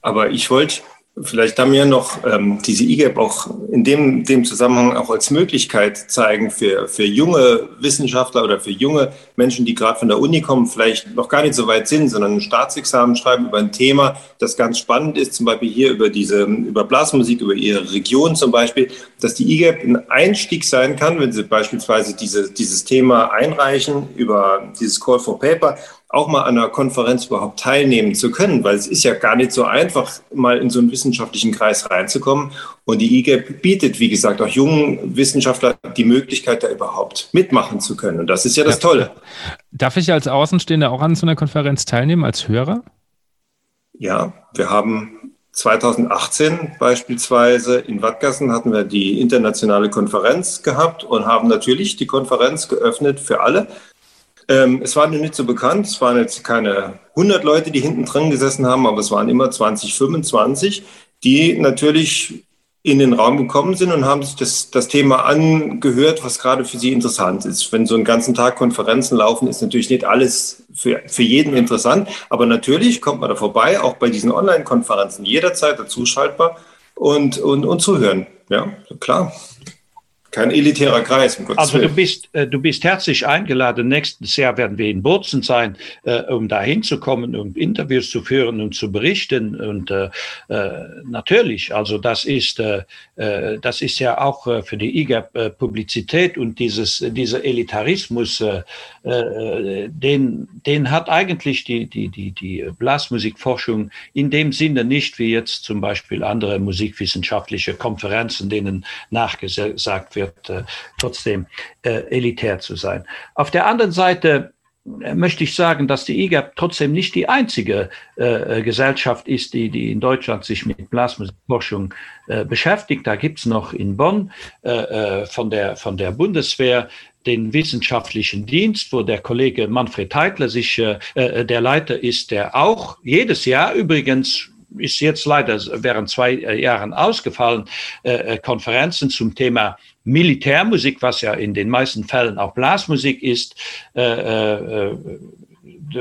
S4: Aber ich wollte vielleicht da mir noch ähm, diese IGAP auch in dem, dem Zusammenhang auch als Möglichkeit zeigen für, für junge Wissenschaftler oder für junge Menschen, die gerade von der Uni kommen, vielleicht noch gar nicht so weit sind, sondern ein Staatsexamen schreiben über ein Thema, das ganz spannend ist, zum Beispiel hier über diese, über Blasmusik, über ihre Region zum Beispiel, dass die IGAP ein Einstieg sein kann, wenn sie beispielsweise diese, dieses Thema einreichen über dieses Call for Paper auch mal an einer Konferenz überhaupt teilnehmen zu können, weil es ist ja gar nicht so einfach, mal in so einen wissenschaftlichen Kreis reinzukommen. Und die IGEP bietet, wie gesagt, auch jungen Wissenschaftlern die Möglichkeit, da überhaupt mitmachen zu können. Und das ist ja das. Tolle.
S3: Darf ich als Außenstehender auch an so einer Konferenz teilnehmen, als Hörer?
S4: Ja, wir haben 2018 beispielsweise in Wattgassen hatten wir die internationale Konferenz gehabt und haben natürlich die Konferenz geöffnet für alle. Ähm, es war nicht so bekannt. Es waren jetzt keine 100 Leute, die hinten drin gesessen haben, aber es waren immer 20, 25, die natürlich in den Raum gekommen sind und haben sich das, das Thema angehört, was gerade für sie interessant ist. Wenn so einen ganzen Tag Konferenzen laufen, ist natürlich nicht alles für, für jeden interessant, aber natürlich kommt man da vorbei, auch bei diesen Online-Konferenzen jederzeit dazuschaltbar und, und, und zuhören. Ja, klar. Kein elitärer Kreis.
S1: Um also du bist, äh, du bist herzlich eingeladen. Nächstes Jahr werden wir in Bozen sein, äh, um da hinzukommen, um Interviews zu führen und zu berichten. Und äh, natürlich, also das ist, äh, das ist ja auch für die IGAP Publizität und dieses, dieser Elitarismus, den, den hat eigentlich die, die, die, die Blasmusikforschung in dem Sinne nicht wie jetzt zum Beispiel andere musikwissenschaftliche Konferenzen, denen nachgesagt wird wird, äh, trotzdem äh, elitär zu sein. Auf der anderen Seite äh, möchte ich sagen, dass die IGAP trotzdem nicht die einzige äh, Gesellschaft ist, die, die in Deutschland sich mit Blasmusikforschung äh, beschäftigt. Da gibt's noch in Bonn äh, von, der, von der Bundeswehr den wissenschaftlichen Dienst, wo der Kollege Manfred Heitler sich äh, der Leiter ist, der auch jedes Jahr übrigens ist jetzt leider während zwei Jahren ausgefallen, äh, Konferenzen zum Thema Militärmusik, was ja in den meisten Fällen auch Blasmusik ist, äh, äh,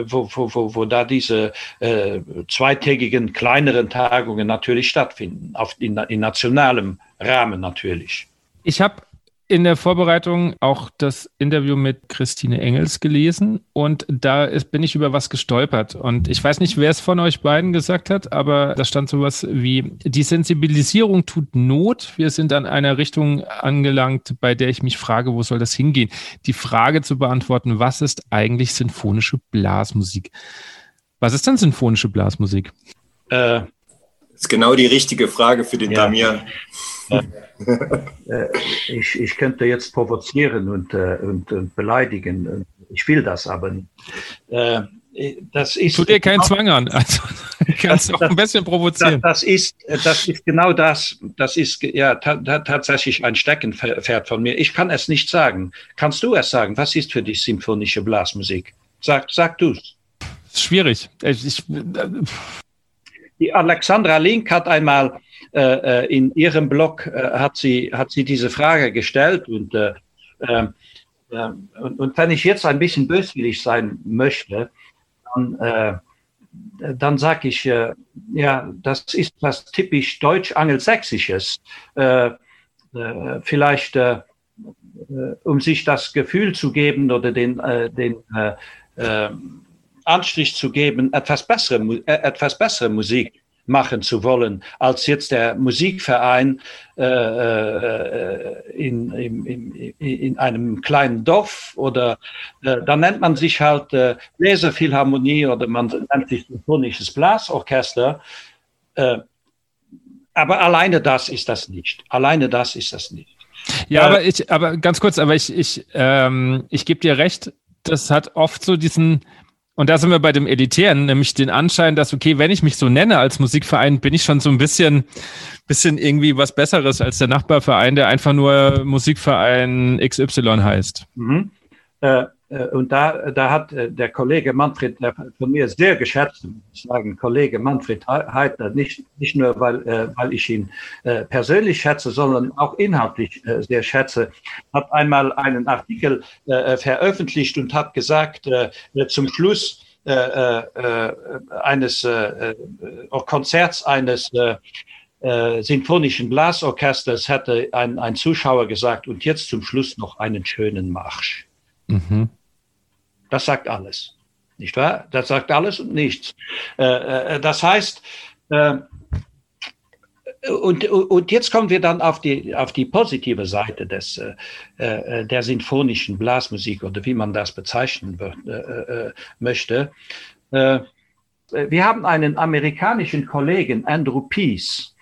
S1: wo, wo, wo, wo da diese äh, zweitägigen kleineren Tagungen natürlich stattfinden, auf, in, in nationalem Rahmen natürlich.
S3: Ich habe in der Vorbereitung auch das Interview mit Christine Engels gelesen und da ist, bin ich über was gestolpert. Und ich weiß nicht, wer es von euch beiden gesagt hat, aber da stand sowas wie, die Sensibilisierung tut Not. Wir sind an einer Richtung angelangt, bei der ich mich frage, wo soll das hingehen? Die Frage zu beantworten, was ist eigentlich sinfonische Blasmusik? Was ist denn sinfonische Blasmusik?
S4: Äh, das ist genau die richtige Frage für den ja. Damir.
S1: Äh, ich, ich könnte jetzt provozieren und, äh, und, und beleidigen. Ich will das aber nicht.
S3: Äh, das ist Tut dir keinen Zwang an. Also, kannst auch ein bisschen provozieren.
S1: Das, das, ist, das ist genau das. Das ist ja tatsächlich ein Steckenpferd von mir. Ich kann es nicht sagen. Kannst du es sagen? Was ist für dich symphonische Blasmusik? Sag, sag du es.
S3: Schwierig. Ich, ich,
S1: die Alexandra Link hat einmal äh, äh, in ihrem Blog äh, hat sie hat sie diese Frage gestellt und äh, äh, und, und, wenn ich jetzt ein bisschen böswillig sein möchte, dann, äh, dann sage ich, ja, das ist was typisch deutsch-angelsächsisches. Vielleicht, um sich das Gefühl zu geben oder den, den Anstrich zu geben, etwas bessere, äh, etwas bessere Musik machen zu wollen, als jetzt der Musikverein äh, äh, in, in, in, in, einem kleinen Dorf oder äh, da nennt man sich halt äh, Bläserphilharmonie oder man nennt sich Symphonisches Blasorchester. Äh, aber alleine das ist das nicht. Alleine das ist das nicht.
S3: Ja, äh, aber ich, aber ganz kurz, aber ich, ich, ähm, ich gebe dir recht, das hat oft so diesen, und da sind wir bei dem Elitären, nämlich den Anschein, dass, okay, wenn ich mich so nenne als Musikverein, bin ich schon so ein bisschen, bisschen irgendwie was Besseres als der Nachbarverein, der einfach nur Musikverein XY heißt. Mhm.
S1: Äh, und da, da hat äh, der Kollege Manfred, der von mir sehr geschätzt, sagen, Kollege Manfred Heidner, nicht, nicht nur, weil, äh, weil ich ihn persönlich schätze, sondern auch inhaltlich sehr schätze, hat einmal einen Artikel veröffentlicht und hat gesagt, zum Schluss eines Konzerts eines sinfonischen Blasorchesters hätte ein, ein Zuschauer gesagt, und jetzt zum Schluss noch einen schönen Marsch. Mhm. Das sagt alles. Nicht wahr? Das sagt alles und nichts. Äh, äh, das heißt, äh, und, und jetzt kommen wir dann auf die, auf die positive Seite des, der sinfonischen Blasmusik oder wie man das bezeichnen möchte. Wir haben einen amerikanischen Kollegen, Andrew Peace,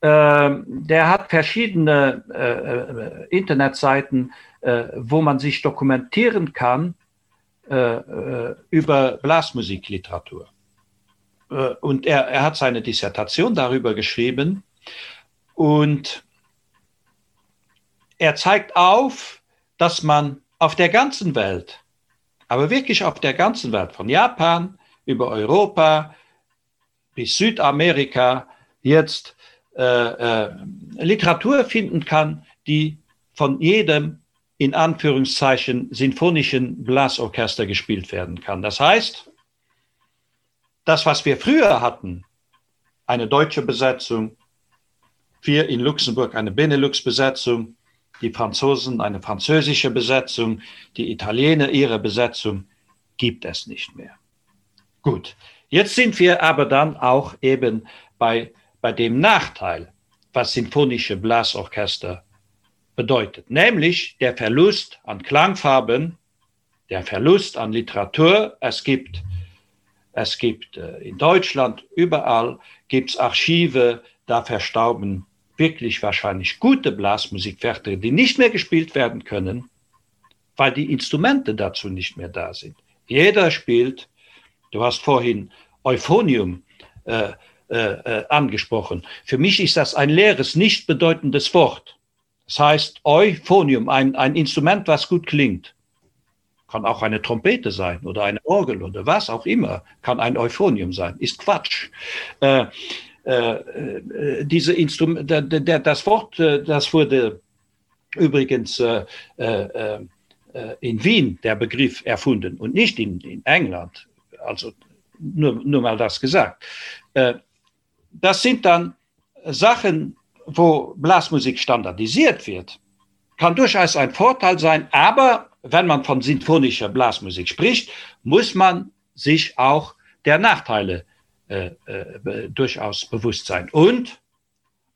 S1: der hat verschiedene Internetseiten, wo man sich dokumentieren kann, äh, äh, über Blasmusikliteratur. Äh, und er, er hat seine Dissertation darüber geschrieben und er zeigt auf, dass man auf der ganzen Welt, aber wirklich auf der ganzen Welt, von Japan über Europa bis Südamerika, jetzt äh, äh, Literatur finden kann, die von jedem in Anführungszeichen sinfonischen Blasorchester gespielt werden kann. Das heißt, das, was wir früher hatten, eine deutsche Besetzung, wir in Luxemburg eine Benelux-Besetzung, die Franzosen eine französische Besetzung, die Italiener ihre Besetzung, gibt es nicht mehr. Gut, jetzt sind wir aber dann auch eben bei, bei dem Nachteil, was sinfonische Blasorchester bedeutet, nämlich der Verlust an Klangfarben, der Verlust an Literatur. Es gibt, es gibt äh, in Deutschland überall gibt's Archive, da verstauben wirklich wahrscheinlich gute Blasmusikwerke, die nicht mehr gespielt werden können, weil die Instrumente dazu nicht mehr da sind. Jeder spielt, du hast vorhin Euphonium äh, äh, äh angesprochen. Für mich ist das ein leeres, nicht bedeutendes Wort. Das heißt, Euphonium, ein, ein Instrument, was gut klingt. Kann auch eine Trompete sein oder eine Orgel oder was auch immer, kann ein Euphonium sein. Ist Quatsch. Äh, äh, äh diese Instrument, der, der, das Wort, äh, das wurde übrigens äh, äh, in Wien der Begriff erfunden und nicht in, in England. Also nur, nur mal das gesagt. Das sind dann Sachen, wo Blasmusik standardisiert wird. Kann durchaus ein Vorteil sein, aber wenn man von sinfonischer Blasmusik spricht, muss man sich auch der Nachteile äh, äh, durchaus bewusst sein. Und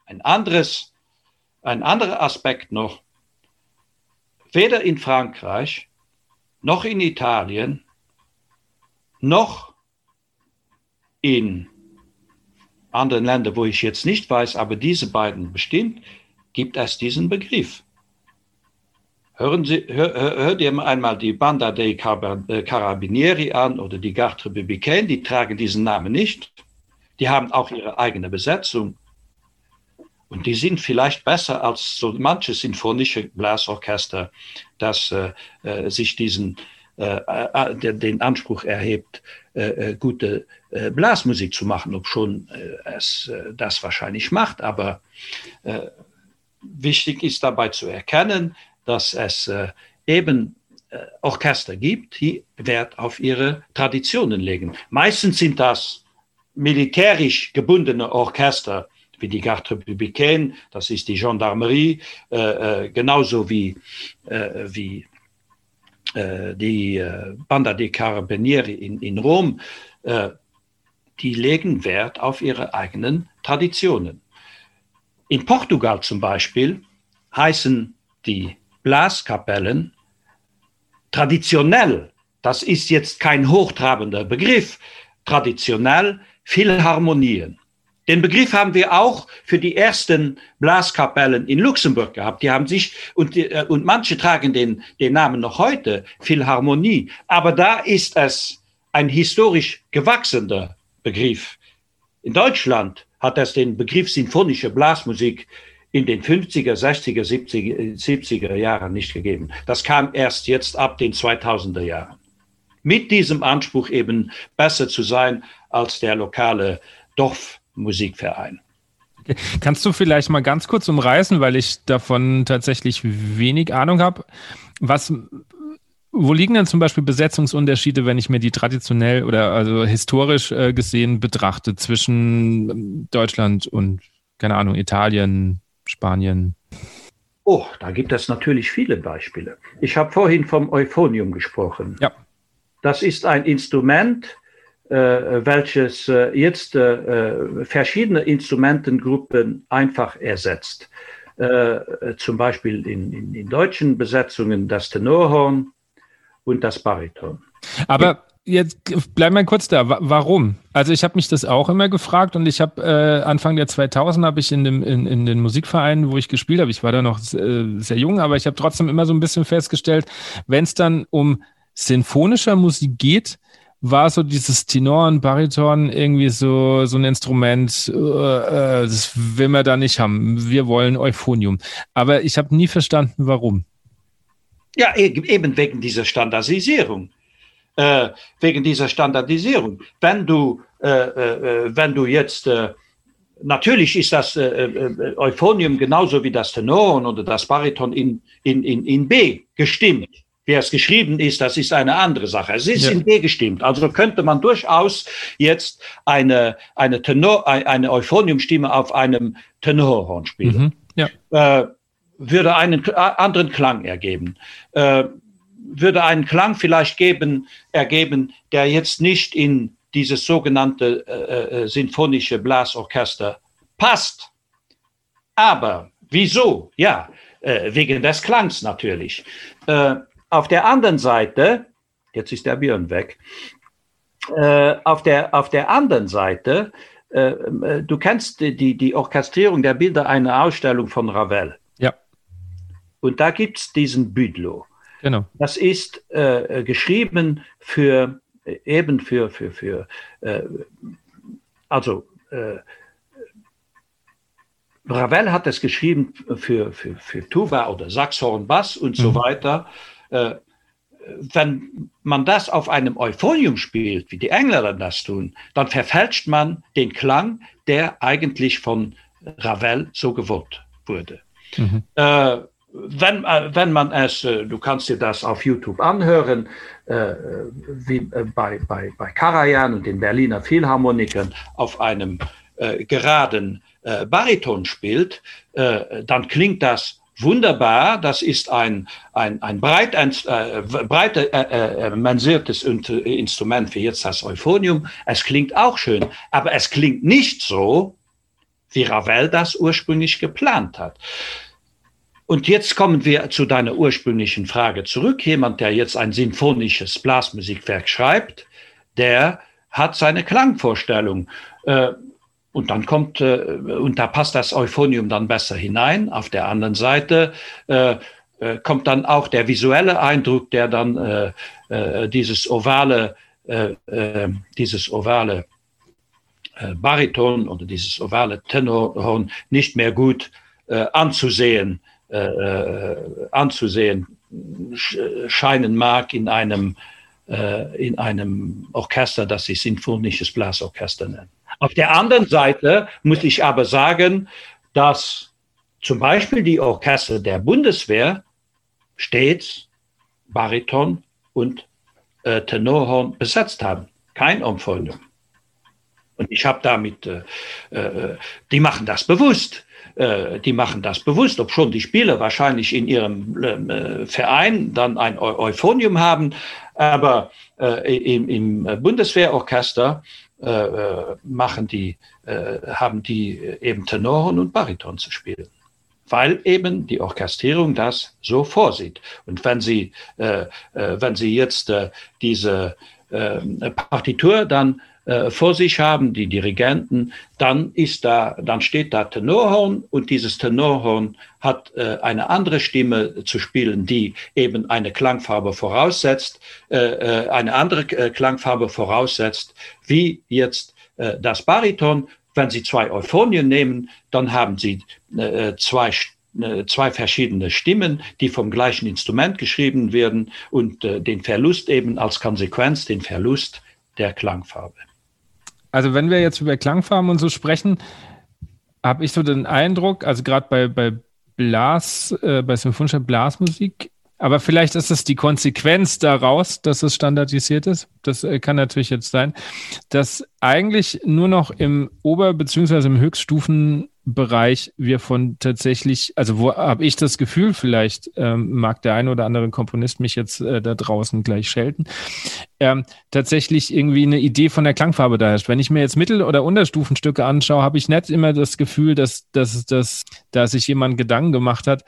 S1: ein anderes, ein anderer Aspekt noch, weder in Frankreich noch in Italien noch in anderen Ländern, wo ich jetzt nicht weiß, aber diese beiden bestimmt, gibt es diesen Begriff. Hören Sie, hör, hört ihr einmal die Banda dei äh, Carabinieri an oder die Garde Républicaine, die tragen diesen Namen nicht. Die haben auch ihre eigene Besetzung. Und die sind vielleicht besser als so manche sinfonische Blasorchester, das äh, äh sich diesen, äh, äh den Anspruch erhebt, äh, gute äh, Blasmusik zu machen, ob schon es das wahrscheinlich macht. Aber wichtig ist dabei zu erkennen, dass es eben Orchester gibt, die Wert auf ihre Traditionen legen. Meistens sind das militärisch gebundene Orchester, wie die Garde Républicaine, das ist die Gendarmerie, äh, äh, genauso wie, äh, wie äh, die äh, Banda dei Carabinieri in, in Rom, äh, die legen Wert auf ihre eigenen Traditionen. In Portugal zum Beispiel heißen die Blaskapellen traditionell, das ist jetzt kein hochtrabender Begriff, traditionell Philharmonien. Den Begriff haben wir auch für die ersten Blaskapellen in Luxemburg gehabt. Die haben sich, und, äh, und manche tragen den, den Namen noch heute, Philharmonie. Aber da ist es ein historisch gewachsener Begriff. In Deutschland hat es den Begriff sinfonische Blasmusik in den 50er, 60er, 70er, 70er Jahren nicht gegeben. Das kam erst jetzt ab den 2000er Jahren. Mit diesem Anspruch eben besser zu sein als der lokale Dorf Musikverein.
S3: Kannst du vielleicht mal ganz kurz umreißen, weil ich davon tatsächlich wenig Ahnung habe, was wo liegen denn zum Beispiel Besetzungsunterschiede, wenn ich mir die traditionell oder also historisch äh, gesehen betrachte zwischen Deutschland und, keine Ahnung, Italien, Spanien?
S1: Oh, da gibt es natürlich viele Beispiele. Ich habe vorhin vom Euphonium gesprochen. Ja. Das ist ein Instrument, äh, welches äh, jetzt äh, verschiedene Instrumentengruppen einfach ersetzt. zum Beispiel in, in, in deutschen Besetzungen das Tenorhorn und das Bariton.
S3: Aber jetzt bleib mal kurz da. Warum? Also ich habe mich das auch immer gefragt und ich habe äh, Anfang der 2000 habe ich in dem in, in den Musikvereinen, wo ich gespielt habe, ich war da noch äh, sehr jung, aber ich habe trotzdem immer so ein bisschen festgestellt, wenn es dann um sinfonischer Musik geht, war so dieses Tenor und Bariton irgendwie so, so ein Instrument, äh, äh, das will man da nicht haben. Wir wollen Euphonium. Aber ich habe nie verstanden, warum.
S1: Ja, e-, eben wegen dieser Standardisierung. Äh, wegen dieser Standardisierung. Wenn du, äh, äh wenn du jetzt, äh, natürlich ist das Euphonium genauso wie das Tenor oder das Bariton in, in, in, in B gestimmt. Wer es geschrieben ist, das ist eine andere Sache. Es ist ja. in B gestimmt. Also könnte man durchaus jetzt eine, eine, Tenor, eine Euphoniumstimme auf einem Tenorhorn spielen. Mhm. Ja. Äh, würde einen anderen Klang ergeben. Äh, würde einen Klang vielleicht geben, ergeben, der jetzt nicht in dieses sogenannte äh, äh sinfonische Blasorchester passt. Aber wieso? Ja, äh, wegen des Klangs natürlich. Äh, auf der anderen Seite, jetzt ist der Björn weg, äh, auf, der, auf der anderen Seite, äh, äh, du kennst die, die Orchestrierung der Bilder einer Ausstellung von Ravel.
S3: Ja.
S1: Und da gibt es diesen Büdlo. Genau. Das ist äh, geschrieben für eben für, für, für äh, also Ravel hat es geschrieben für, für, für Tuba oder Saxhorn, Bass und so mhm. weiter äh, wenn man das auf einem Euphonium spielt, wie die Engländer das tun, dann verfälscht man den Klang, der eigentlich von Ravel so gewollt wurde. Mhm. Äh, wenn, äh, wenn man es, äh, du kannst dir das auf YouTube anhören, äh, wie bei, bei, bei Karajan und den Berliner Philharmonikern auf einem geraden Bariton spielt, dann klingt das wunderbar. Das ist ein, ein, ein breit, ein, äh, breit äh, äh, mansiertes Instrument wie jetzt das Euphonium. Es klingt auch schön, aber es klingt nicht so, wie Ravel das ursprünglich geplant hat. Und jetzt kommen wir zu deiner ursprünglichen Frage zurück. Jemand, der jetzt ein sinfonisches Blasmusikwerk schreibt, der hat seine Klangvorstellung. Äh, und dann kommt, äh, und da passt das Euphonium dann besser hinein. Auf der anderen Seite äh, kommt dann auch der visuelle Eindruck, der dann dieses ovale, dieses ovale Bariton oder dieses ovale Tenorhorn nicht mehr gut anzusehen äh, äh, anzusehen scheinen mag in einem, äh, in einem Orchester, das sich Sinfonisches Blasorchester nennt. Auf der anderen Seite muss ich aber sagen, dass zum Beispiel die Orchester der Bundeswehr stets Bariton und äh, Tenorhorn besetzt haben. Kein Umfolgen. Und ich habe damit, äh, äh, die machen das bewusst. Äh, die machen das bewusst, ob schon die Spieler wahrscheinlich in ihrem ähm, äh, Verein dann ein Euphonium haben, aber äh, im, im Bundeswehrorchester machen die, haben die eben Tenoren und Bariton zu spielen weil eben die Orchestrierung das so vorsieht. Und wenn Sie, äh, wenn Sie jetzt äh, diese äh, Partitur dann äh, vor sich haben, die Dirigenten, dann ist da, dann steht da Tenorhorn und dieses Tenorhorn hat äh, eine andere Stimme zu spielen, die eben eine Klangfarbe voraussetzt, äh, äh eine andere äh, Klangfarbe voraussetzt, wie jetzt das Bariton. Wenn Sie zwei Euphonien nehmen, dann haben Sie zwei zwei verschiedene Stimmen, die vom gleichen Instrument geschrieben werden und äh, den Verlust eben als Konsequenz, den Verlust der Klangfarbe
S3: also wenn wir jetzt über Klangfarben und so sprechen, habe ich so den Eindruck, also gerade bei, bei Blas, äh, bei symphonischer Blasmusik, aber vielleicht ist es die Konsequenz daraus, dass es standardisiert ist. Das äh, kann natürlich jetzt sein, dass eigentlich nur noch im Ober- bzw. im Höchststufen Bereich wir von tatsächlich, also wo habe ich das Gefühl, vielleicht ähm, mag der eine oder andere Komponist mich jetzt äh, da draußen gleich schelten, ähm, tatsächlich irgendwie eine Idee von der Klangfarbe da herrscht. Wenn ich mir jetzt Mittel- oder Unterstufenstücke anschaue, habe ich nicht immer das Gefühl, dass, dass, dass, dass sich jemand Gedanken gemacht hat,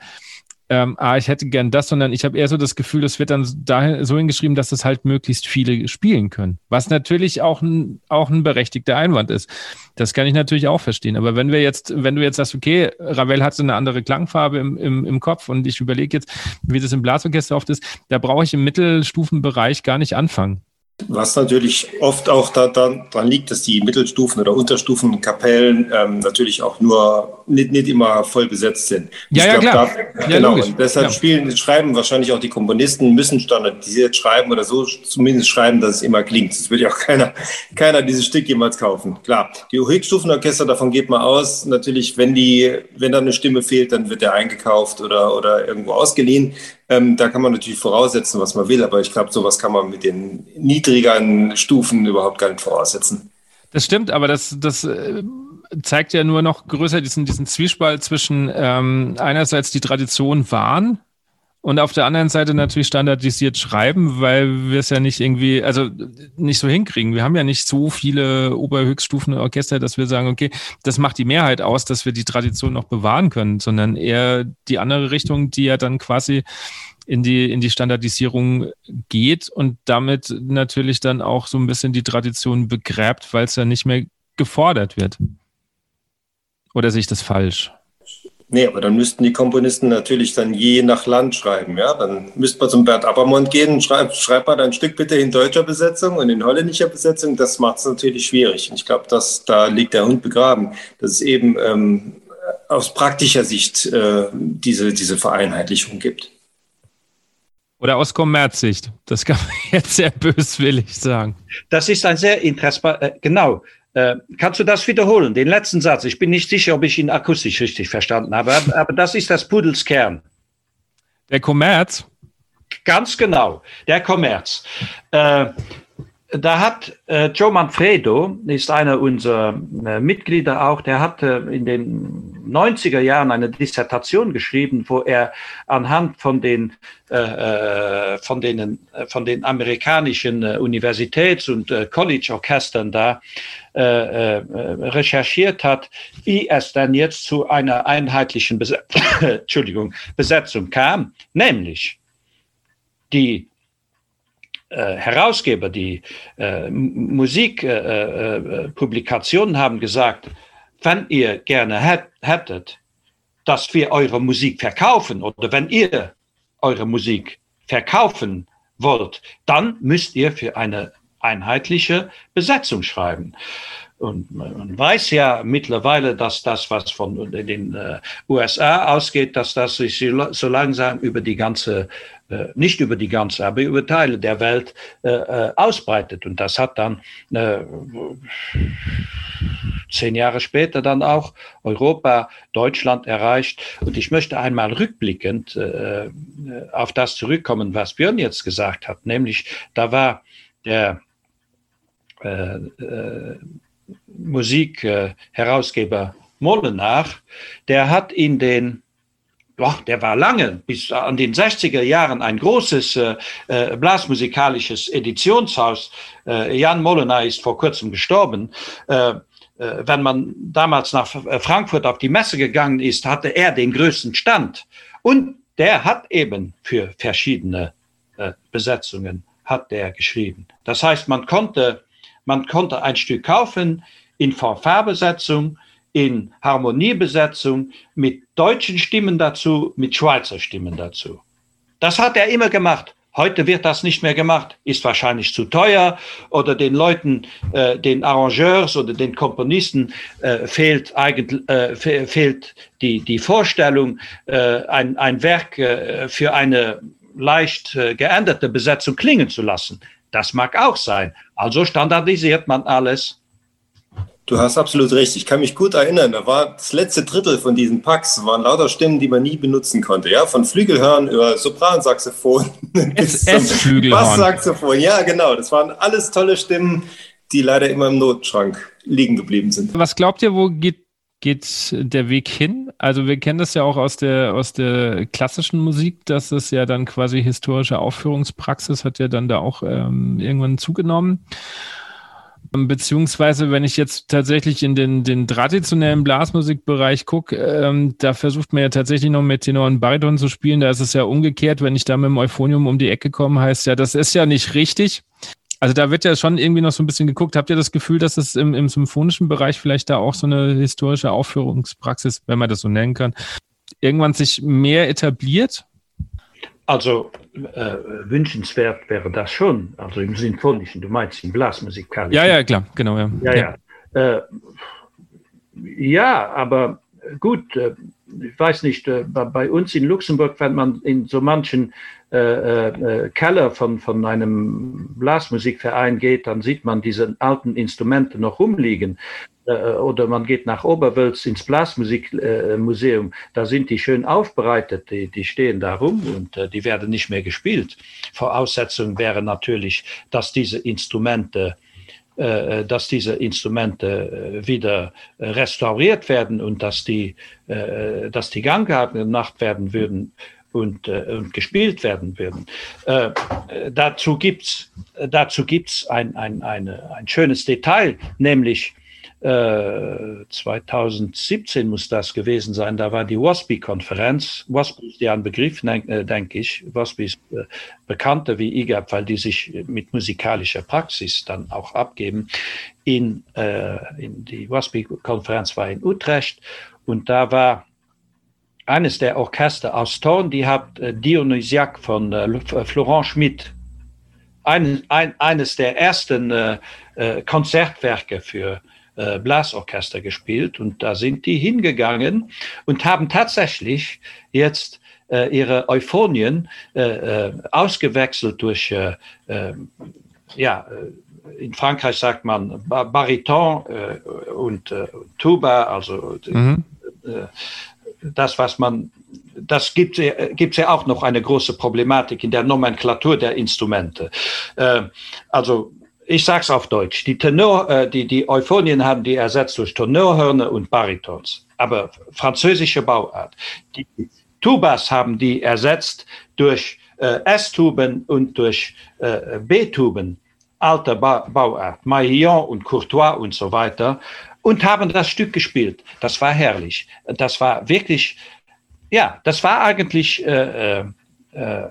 S3: ähm, ah, ich hätte gern das, sondern ich habe eher so das Gefühl, das wird dann dahin, so hingeschrieben, dass das halt möglichst viele spielen können. Was natürlich auch ein, auch ein berechtigter Einwand ist. Das kann ich natürlich auch verstehen. Aber wenn wir jetzt, wenn du jetzt sagst, okay, Ravel hat so eine andere Klangfarbe im, im, im Kopf und ich überlege jetzt, wie das im Blasorchester oft ist, da brauche ich im Mittelstufenbereich gar nicht anfangen.
S4: Was natürlich oft auch daran da, liegt, dass die Mittelstufen oder Unterstufenkapellen ähm, natürlich auch nur nicht, nicht immer voll besetzt sind.
S3: Ja, ja, glaub, klar.
S4: Da, ja, genau. Und deshalb ja. spielen, schreiben wahrscheinlich auch die Komponisten, müssen standardisiert schreiben oder so zumindest schreiben, dass es immer klingt. Das würde ja auch keiner, keiner dieses Stück jemals kaufen. Klar, die Höchststufenorchester, davon geht man aus. Natürlich, wenn die, wenn da eine Stimme fehlt, dann wird der eingekauft oder, oder irgendwo ausgeliehen. Ähm, da kann man natürlich voraussetzen, was man will, aber ich glaube, sowas kann man mit den niedrigeren Stufen überhaupt gar nicht voraussetzen.
S3: Das stimmt, aber das, das äh, zeigt ja nur noch größer diesen, diesen Zwiespalt zwischen ähm, einerseits die Tradition wahren und auf der anderen Seite natürlich standardisiert schreiben, weil wir es ja nicht irgendwie, also nicht so hinkriegen. Wir haben ja nicht so viele Oberhöchststufenorchester, dass wir sagen, okay, das macht die Mehrheit aus, dass wir die Tradition noch bewahren können, sondern eher die andere Richtung, die ja dann quasi in die, in die Standardisierung geht und damit natürlich dann auch so ein bisschen die Tradition begräbt, weil es ja nicht mehr gefordert wird. Oder sehe ich das falsch?
S4: Nee, aber dann müssten die Komponisten natürlich dann je nach Land schreiben. Ja? Dann müsste man zum Bert Appermont gehen und schreibt, schreibt mal dein Stück bitte in deutscher Besetzung und in holländischer Besetzung. Das macht es natürlich schwierig. Und ich glaube, dass da liegt der Hund begraben. Dass es eben ähm, aus praktischer Sicht äh, diese, diese Vereinheitlichung gibt.
S3: Oder aus Kommerzsicht. Das kann man jetzt sehr böswillig sagen.
S1: Das ist ein sehr interessant, äh, genau. Äh, kannst du das wiederholen, den letzten Satz? Ich bin nicht sicher, ob ich ihn akustisch richtig verstanden habe, aber, aber das ist das Pudels Kern.
S3: Der Kommerz?
S1: Ganz genau, der Kommerz. Äh, da hat äh, Joe Manfredo, ist einer unserer äh, Mitglieder auch, der hat äh, in den 90er Jahren eine Dissertation geschrieben, wo er anhand von den, äh, äh von äh, von den amerikanischen Universitäts- und College-Orchestern da äh, äh, recherchiert hat, wie es dann jetzt zu einer einheitlichen Bes Entschuldigung, Besetzung kam, nämlich die äh, Herausgeber, die äh, Musikpublikationen äh, äh, haben gesagt, wenn ihr gerne hättet, dass wir eure Musik verkaufen oder wenn ihr eure Musik verkaufen wollt, dann müsst ihr für eine einheitliche Besetzung schreiben. Und man weiß ja mittlerweile, dass das, was von den äh, USA ausgeht, dass das sich so langsam über die ganze, äh, nicht über die ganze, aber über Teile der Welt äh, ausbreitet. Und das hat dann zehn Jahre später dann auch Europa, Deutschland erreicht. Und ich möchte einmal rückblickend auf das zurückkommen, was Björn jetzt gesagt hat, nämlich da war der Musikherausgeber Mollenach, der hat in den Boah, der war lange, bis an den 60er Jahren ein großes äh, äh, blasmusikalisches Editionshaus. Äh, Jan Mollenar ist vor kurzem gestorben. Äh, äh, wenn man damals nach Frankfurt auf die Messe gegangen ist, hatte er den größten Stand. Und der hat eben für verschiedene äh, Besetzungen hat der geschrieben. Das heißt, man konnte man konnte ein Stück kaufen in Fanfarebesetzung, in Harmoniebesetzung, mit deutschen Stimmen dazu, mit Schweizer Stimmen dazu. Das hat er immer gemacht. Heute wird das nicht mehr gemacht, ist wahrscheinlich zu teuer oder den Leuten, äh, den Arrangeurs oder den Komponisten äh, fehlt eigentlich äh, fehlt die die Vorstellung, äh, ein, ein Werk äh, für eine leicht äh, geänderte Besetzung klingen zu lassen. Das mag auch sein. Also standardisiert man alles.
S4: Du hast absolut recht. Ich kann mich gut erinnern, da war das letzte Drittel von diesen Packs, waren lauter Stimmen, die man nie benutzen konnte. Ja, von Flügelhörn über Sopransaxophon bis zum Basssaxophon. Ja, genau. Das waren alles tolle Stimmen, die leider immer im Notschrank liegen geblieben sind.
S3: Was glaubt ihr, wo geht geht der Weg hin? Also wir kennen das ja auch aus der, aus der klassischen Musik, dass es ja dann quasi historische Aufführungspraxis hat ja dann da auch ähm, irgendwann zugenommen. Beziehungsweise, wenn ich jetzt tatsächlich in den, den traditionellen Blasmusikbereich gucke, ähm, da versucht man ja tatsächlich noch mit Tenor und Bariton zu spielen. Da ist es ja umgekehrt, wenn ich da mit dem Euphonium um die Ecke komme, heißt ja, das ist ja nicht richtig. Also da wird ja schon irgendwie noch so ein bisschen geguckt. Habt ihr das Gefühl, dass es im, im symphonischen Bereich vielleicht da auch so eine historische Aufführungspraxis, wenn man das so nennen kann, irgendwann sich mehr etabliert?
S1: Also äh, wünschenswert wäre das schon. Also im Sinfonischen, du meinst im Blasmusikal.
S3: Ja, ja, klar, genau, ja.
S1: Ja, ja. Ja, äh, ja aber gut, äh, ich weiß nicht, äh, bei uns in Luxemburg, wenn man in so manchen äh, äh, Keller von, von einem Blasmusikverein geht, dann sieht man diese alten Instrumente noch rumliegen. Äh, oder man geht nach Oberwölz ins Blasmusikmuseum, äh, da sind die schön aufbereitet, die, die stehen da rum und äh, die werden nicht mehr gespielt. Voraussetzung wäre natürlich, dass diese Instrumente äh, dass diese Instrumente wieder restauriert werden und dass die, dass die Gangkarten gemacht werden würden und, äh, und gespielt werden würden. Äh, dazu gibt's dazu gibt's ein, ein, eine, ein schönes Detail, nämlich äh, 2017 muss das gewesen sein, da war die WASPI-Konferenz. WASPI ist ja ein Begriff, äh, denke ich. WASPI ist äh, bekannter wie IGAP, weil die sich mit musikalischer Praxis dann auch abgeben. In, äh, in die WASPI-Konferenz war in Utrecht und da war eines der Orchester aus Thorn, die hat äh, Dionysiak von äh, äh, Florent Schmidt, ein, ein, eines der ersten Konzertwerke für Blasorchester gespielt. Und da sind die hingegangen und haben tatsächlich jetzt ihre Euphonien ausgewechselt durch, ja, in Frankreich sagt man Bariton und Tuba, also mhm. Das, was man das gibt es ja auch noch eine große Problematik in der Nomenklatur der Instrumente. Äh, also ich sage es auf Deutsch, die, Tenor, äh, die, die Euphonien haben die ersetzt durch Tenorhörner und Baritons, aber französische Bauart. Die Tubas haben die ersetzt durch äh, S-Tuben und durch äh, B-Tuben, alter ba Bauart, Maillon und Courtois und so weiter, und haben das Stück gespielt. Das war herrlich. Das war wirklich, ja, das war eigentlich äh, äh äh,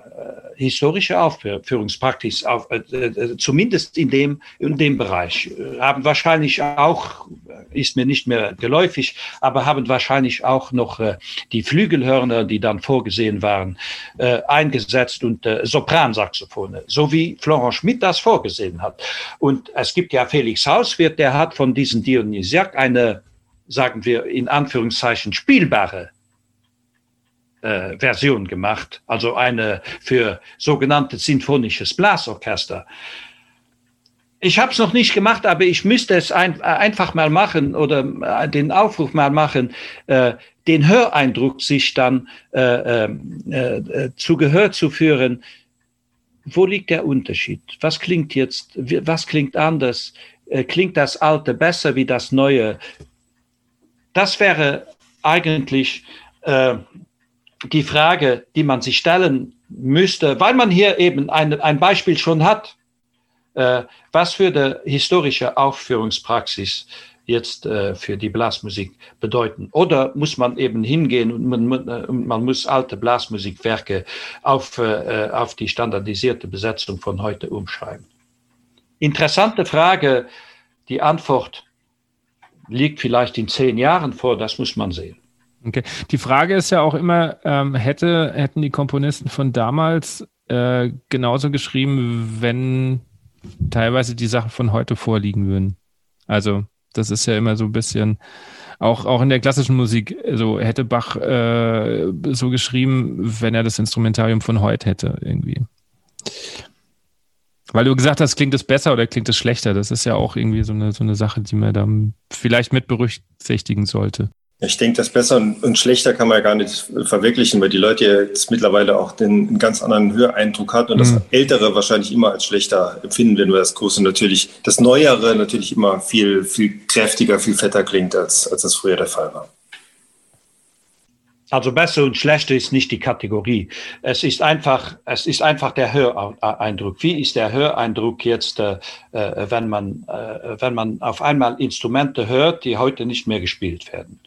S1: historische Aufführungspraxis, auf, äh, äh, zumindest in dem, in dem Bereich, haben wahrscheinlich auch, ist mir nicht mehr geläufig, aber haben wahrscheinlich auch noch äh, die Flügelhörner, die dann vorgesehen waren, äh, eingesetzt und äh, Sopransaxophone, so wie Florent Schmidt das vorgesehen hat. Und es gibt ja Felix Hauswirt, der hat von diesen Dionysiak eine, sagen wir in Anführungszeichen, spielbare äh, Version gemacht, also eine für sogenanntes sinfonisches Blasorchester. Ich habe es noch nicht gemacht, aber ich müsste es ein, äh, einfach mal machen oder äh, den Aufruf mal machen, äh, den Höreindruck sich dann äh, äh, äh, zu Gehör zu führen. Wo liegt der Unterschied? Was klingt jetzt, was klingt anders? Klingt das Alte besser wie das Neue? Das wäre eigentlich die Frage, die man sich stellen müsste, weil man hier eben ein, ein Beispiel schon hat, äh, was für die historische Aufführungspraxis jetzt äh, für die Blasmusik bedeuten. Oder muss man eben hingehen und man, äh, man muss alte Blasmusikwerke auf, äh, auf die standardisierte Besetzung von heute umschreiben. Interessante Frage. Die Antwort liegt vielleicht in zehn Jahren vor, das muss man sehen.
S3: Okay. Die Frage ist ja auch immer, ähm, hätte, hätten die Komponisten von damals äh, genauso geschrieben, wenn teilweise die Sachen von heute vorliegen würden? Also, das ist ja immer so ein bisschen, auch, auch in der klassischen Musik, so hätte Bach äh, so geschrieben, wenn er das Instrumentarium von heute hätte, irgendwie. Weil du gesagt hast, klingt es besser oder klingt es schlechter? Das ist ja auch irgendwie so eine, so eine Sache, die man dann vielleicht mit berücksichtigen sollte.
S4: Ich denke, das besser und schlechter kann man ja gar nicht verwirklichen, weil die Leute jetzt mittlerweile auch den einen ganz anderen Höreindruck hat und mhm. das Ältere wahrscheinlich immer als schlechter empfinden, wenn wir das Große natürlich, das Neuere natürlich immer viel, viel kräftiger, viel fetter klingt, als, als das früher der Fall war.
S1: Also besser und schlechter ist nicht die Kategorie. Es ist einfach, es ist einfach der Höreindruck. Wie ist der Höreindruck jetzt, äh, äh wenn man, äh, wenn man auf einmal Instrumente hört, die heute nicht mehr gespielt werden?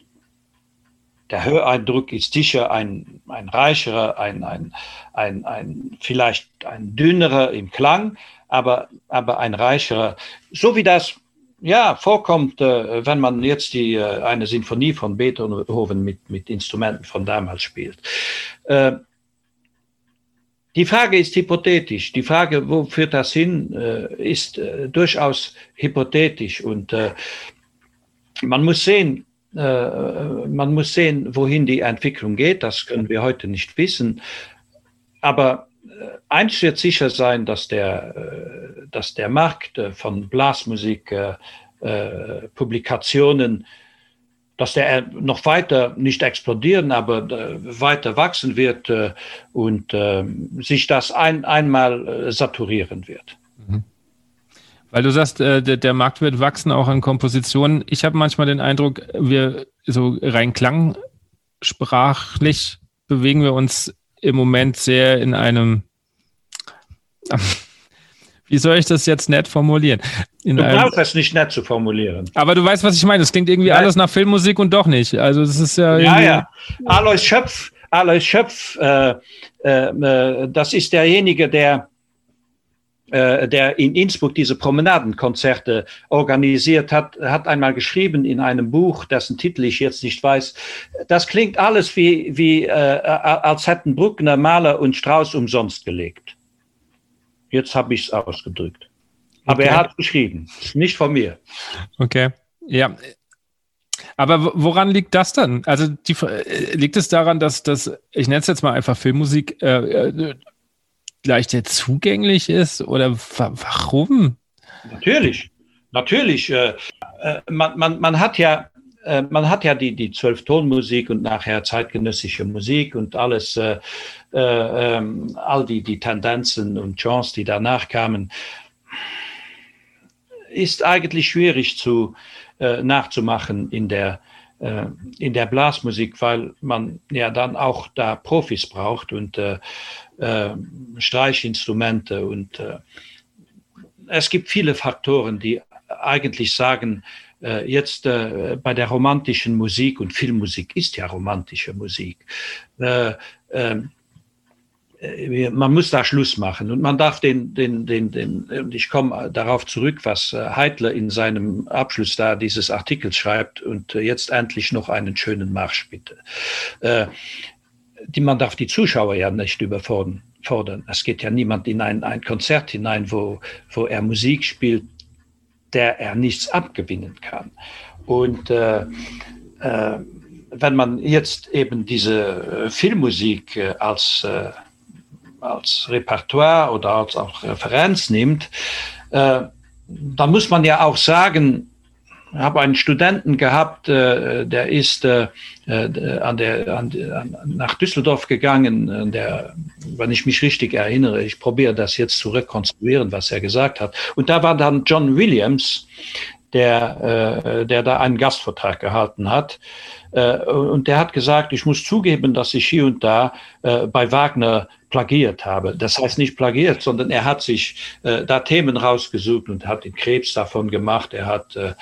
S1: Der Höreindruck ist sicher ein, ein reicherer, ein, ein, ein, ein, vielleicht ein dünnerer im Klang, aber, aber ein reicherer, so wie das ja, vorkommt, äh, wenn man jetzt die, äh, eine Sinfonie von Beethoven mit, mit Instrumenten von damals spielt. Äh, die Frage ist hypothetisch. Die Frage, wo führt das hin, äh, ist äh, durchaus hypothetisch. Und äh, man muss sehen, man muss sehen, wohin die Entwicklung geht. Das können wir heute nicht wissen. Aber äh, eins wird sicher sein, dass der, äh, dass der Markt von Blasmusik, Publikationen, dass der noch weiter nicht explodieren, aber weiter wachsen wird und sich das ein, einmal saturieren wird.
S3: Weil du sagst, äh, der, der, Markt wird wachsen, auch an Kompositionen. Ich habe manchmal den Eindruck, wir so rein klangsprachlich bewegen wir uns im Moment sehr in einem, wie soll ich das jetzt nett formulieren?
S1: In du brauchst es nicht nett zu formulieren.
S3: Aber du weißt, was ich meine. Es klingt irgendwie Nein. alles nach Filmmusik und doch nicht. Also das ist ja.
S1: Ja, ja. Alois Schöpf, Alois Schöpf, äh, äh, äh das ist derjenige, der äh, der in Innsbruck diese Promenadenkonzerte organisiert hat, hat einmal geschrieben in einem Buch, dessen Titel ich jetzt nicht weiß. Das klingt alles wie, wie äh, als hätten Bruckner, Maler und Strauß umsonst gelegt. Jetzt habe ich es ausgedrückt. Aber okay. er hat geschrieben, nicht von mir.
S3: Okay, ja. Aber woran liegt das dann? Also die, äh, liegt es daran, dass das, ich nenne es jetzt mal einfach Filmmusik, äh, äh leichter zugänglich ist? Oder warum?
S1: Natürlich, natürlich. Äh, äh, man, man, man hat ja äh, man hat ja die, die Zwölftonmusik und nachher zeitgenössische Musik und alles, äh, äh, ähm, all die, die Tendenzen und Genres, die danach kamen, ist eigentlich schwierig zu, äh, nachzumachen in der, äh, in der Blasmusik, weil man ja dann auch da Profis braucht und äh, äh, Streichinstrumente und äh, es gibt viele Faktoren, die eigentlich sagen, äh, jetzt äh, bei der romantischen Musik und Filmmusik ist ja romantische Musik. Äh, äh, man muss da Schluss machen und man darf den, den, den, den und ich komme darauf zurück, was äh, Heidler in seinem Abschluss da dieses Artikels schreibt und jetzt endlich noch einen schönen Marsch bitte. Äh, die man darf die Zuschauer ja nicht überfordern. Fordern. Es geht ja niemand in ein, ein Konzert hinein, wo, wo er Musik spielt, der er nichts abgewinnen kann. Und äh, äh, wenn man jetzt eben diese Filmmusik äh, als äh, als Repertoire oder als auch Referenz nimmt, äh, dann muss man ja auch sagen, ich habe einen Studenten gehabt, äh, der ist äh, äh an der, an, an, nach Düsseldorf gegangen, der, wenn ich mich richtig erinnere, ich probiere das jetzt zu rekonstruieren, was er gesagt hat. Und da war dann John Williams, der, äh, der da einen Gastvortrag gehalten hat. Äh, und der hat gesagt, ich muss zugeben, dass ich hier und da äh, bei Wagner plagiert habe. Das heißt nicht plagiert, sondern er hat sich äh, da Themen rausgesucht und hat den Krebs davon gemacht. Er hat äh,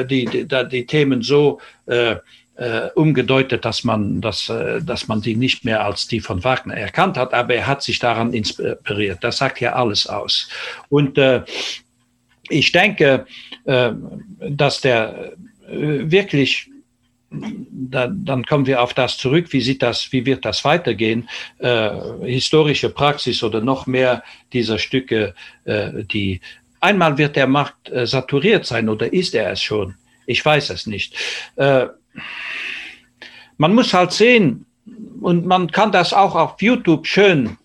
S1: äh die, die, die Themen so äh, umgedeutet, dass man, dass, dass man die nicht mehr als die von Wagner erkannt hat, aber er hat sich daran inspiriert. Das sagt ja alles aus. Und ich denke, dass der wirklich dann, dann kommen wir auf das zurück, wie sieht das, wie wird das weitergehen? Äh, historische Praxis oder noch mehr dieser Stücke, äh, die einmal wird der Markt äh, saturiert sein oder ist er es schon? Ich weiß es nicht. Äh, man muss halt sehen, und man kann das auch auf YouTube schön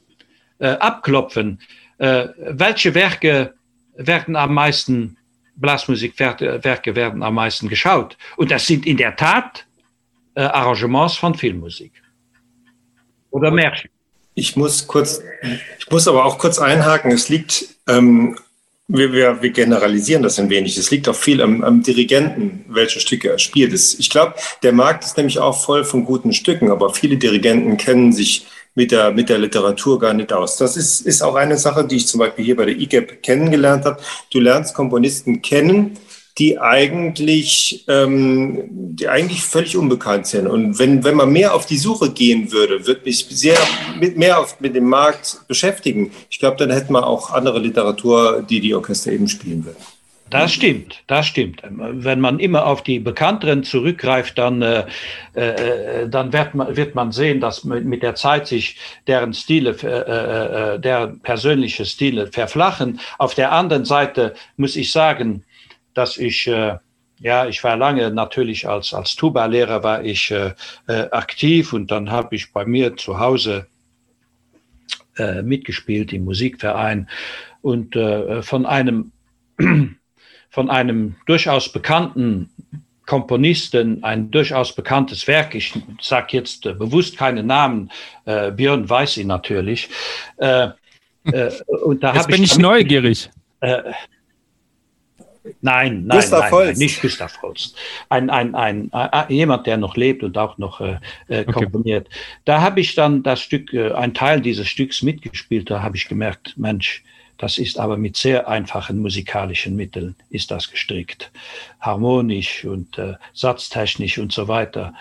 S1: äh, abklopfen, äh, welche Werke werden am meisten Blasmusikwerke werden am meisten geschaut. Und das sind in der Tat äh, Arrangements von Filmmusik. Oder Märchen.
S4: Ich muss kurz, ich muss aber auch kurz einhaken. Es liegt, ähm, wir, wir, wir generalisieren das ein wenig. Es liegt auch viel am, am Dirigenten, welche Stücke er spielt. Ich glaube, der Markt ist nämlich auch voll von guten Stücken, aber viele Dirigenten kennen sich mit der, mit der Literatur gar nicht aus. Das ist, ist auch eine Sache, die ich zum Beispiel hier bei der IGEP kennengelernt habe. Du lernst Komponisten kennen, die eigentlich, ähm, die eigentlich völlig unbekannt sind. Und wenn, wenn man mehr auf die Suche gehen würde, würde mich sehr mit, mehr auf, mit dem Markt beschäftigen. Ich glaube, dann hätte man auch andere Literatur, die die Orchester eben spielen würden.
S1: Das stimmt, das stimmt. Wenn man immer auf die Bekannteren zurückgreift, dann, äh, äh, dann wird, man, wird man sehen, dass mit der Zeit sich deren Stile, äh, äh, äh, deren persönliche Stile verflachen. Auf der anderen Seite muss ich sagen, dass ich, äh, ja, ich war lange natürlich als, als Tuba-Lehrer war ich äh, aktiv und dann habe ich bei mir zu Hause äh, mitgespielt im Musikverein und äh, von einem von einem durchaus bekannten Komponisten ein durchaus bekanntes Werk. Ich sage jetzt äh, bewusst keine Namen. Äh, Björn weiß ihn natürlich.
S3: Äh, äh, und da jetzt bin ich, ich neugierig. Äh,
S1: nein, nein, Gustav nein, nein, nicht Gustav Holst. Ein, ein, ein, ein, jemand, der noch lebt und auch noch äh, äh komponiert. Okay. Da habe ich dann das Stück, äh, ein Teil dieses Stücks mitgespielt. Da habe ich gemerkt, Mensch, das ist aber mit sehr einfachen musikalischen Mitteln ist das gestrickt. Harmonisch und äh, satztechnisch und so weiter.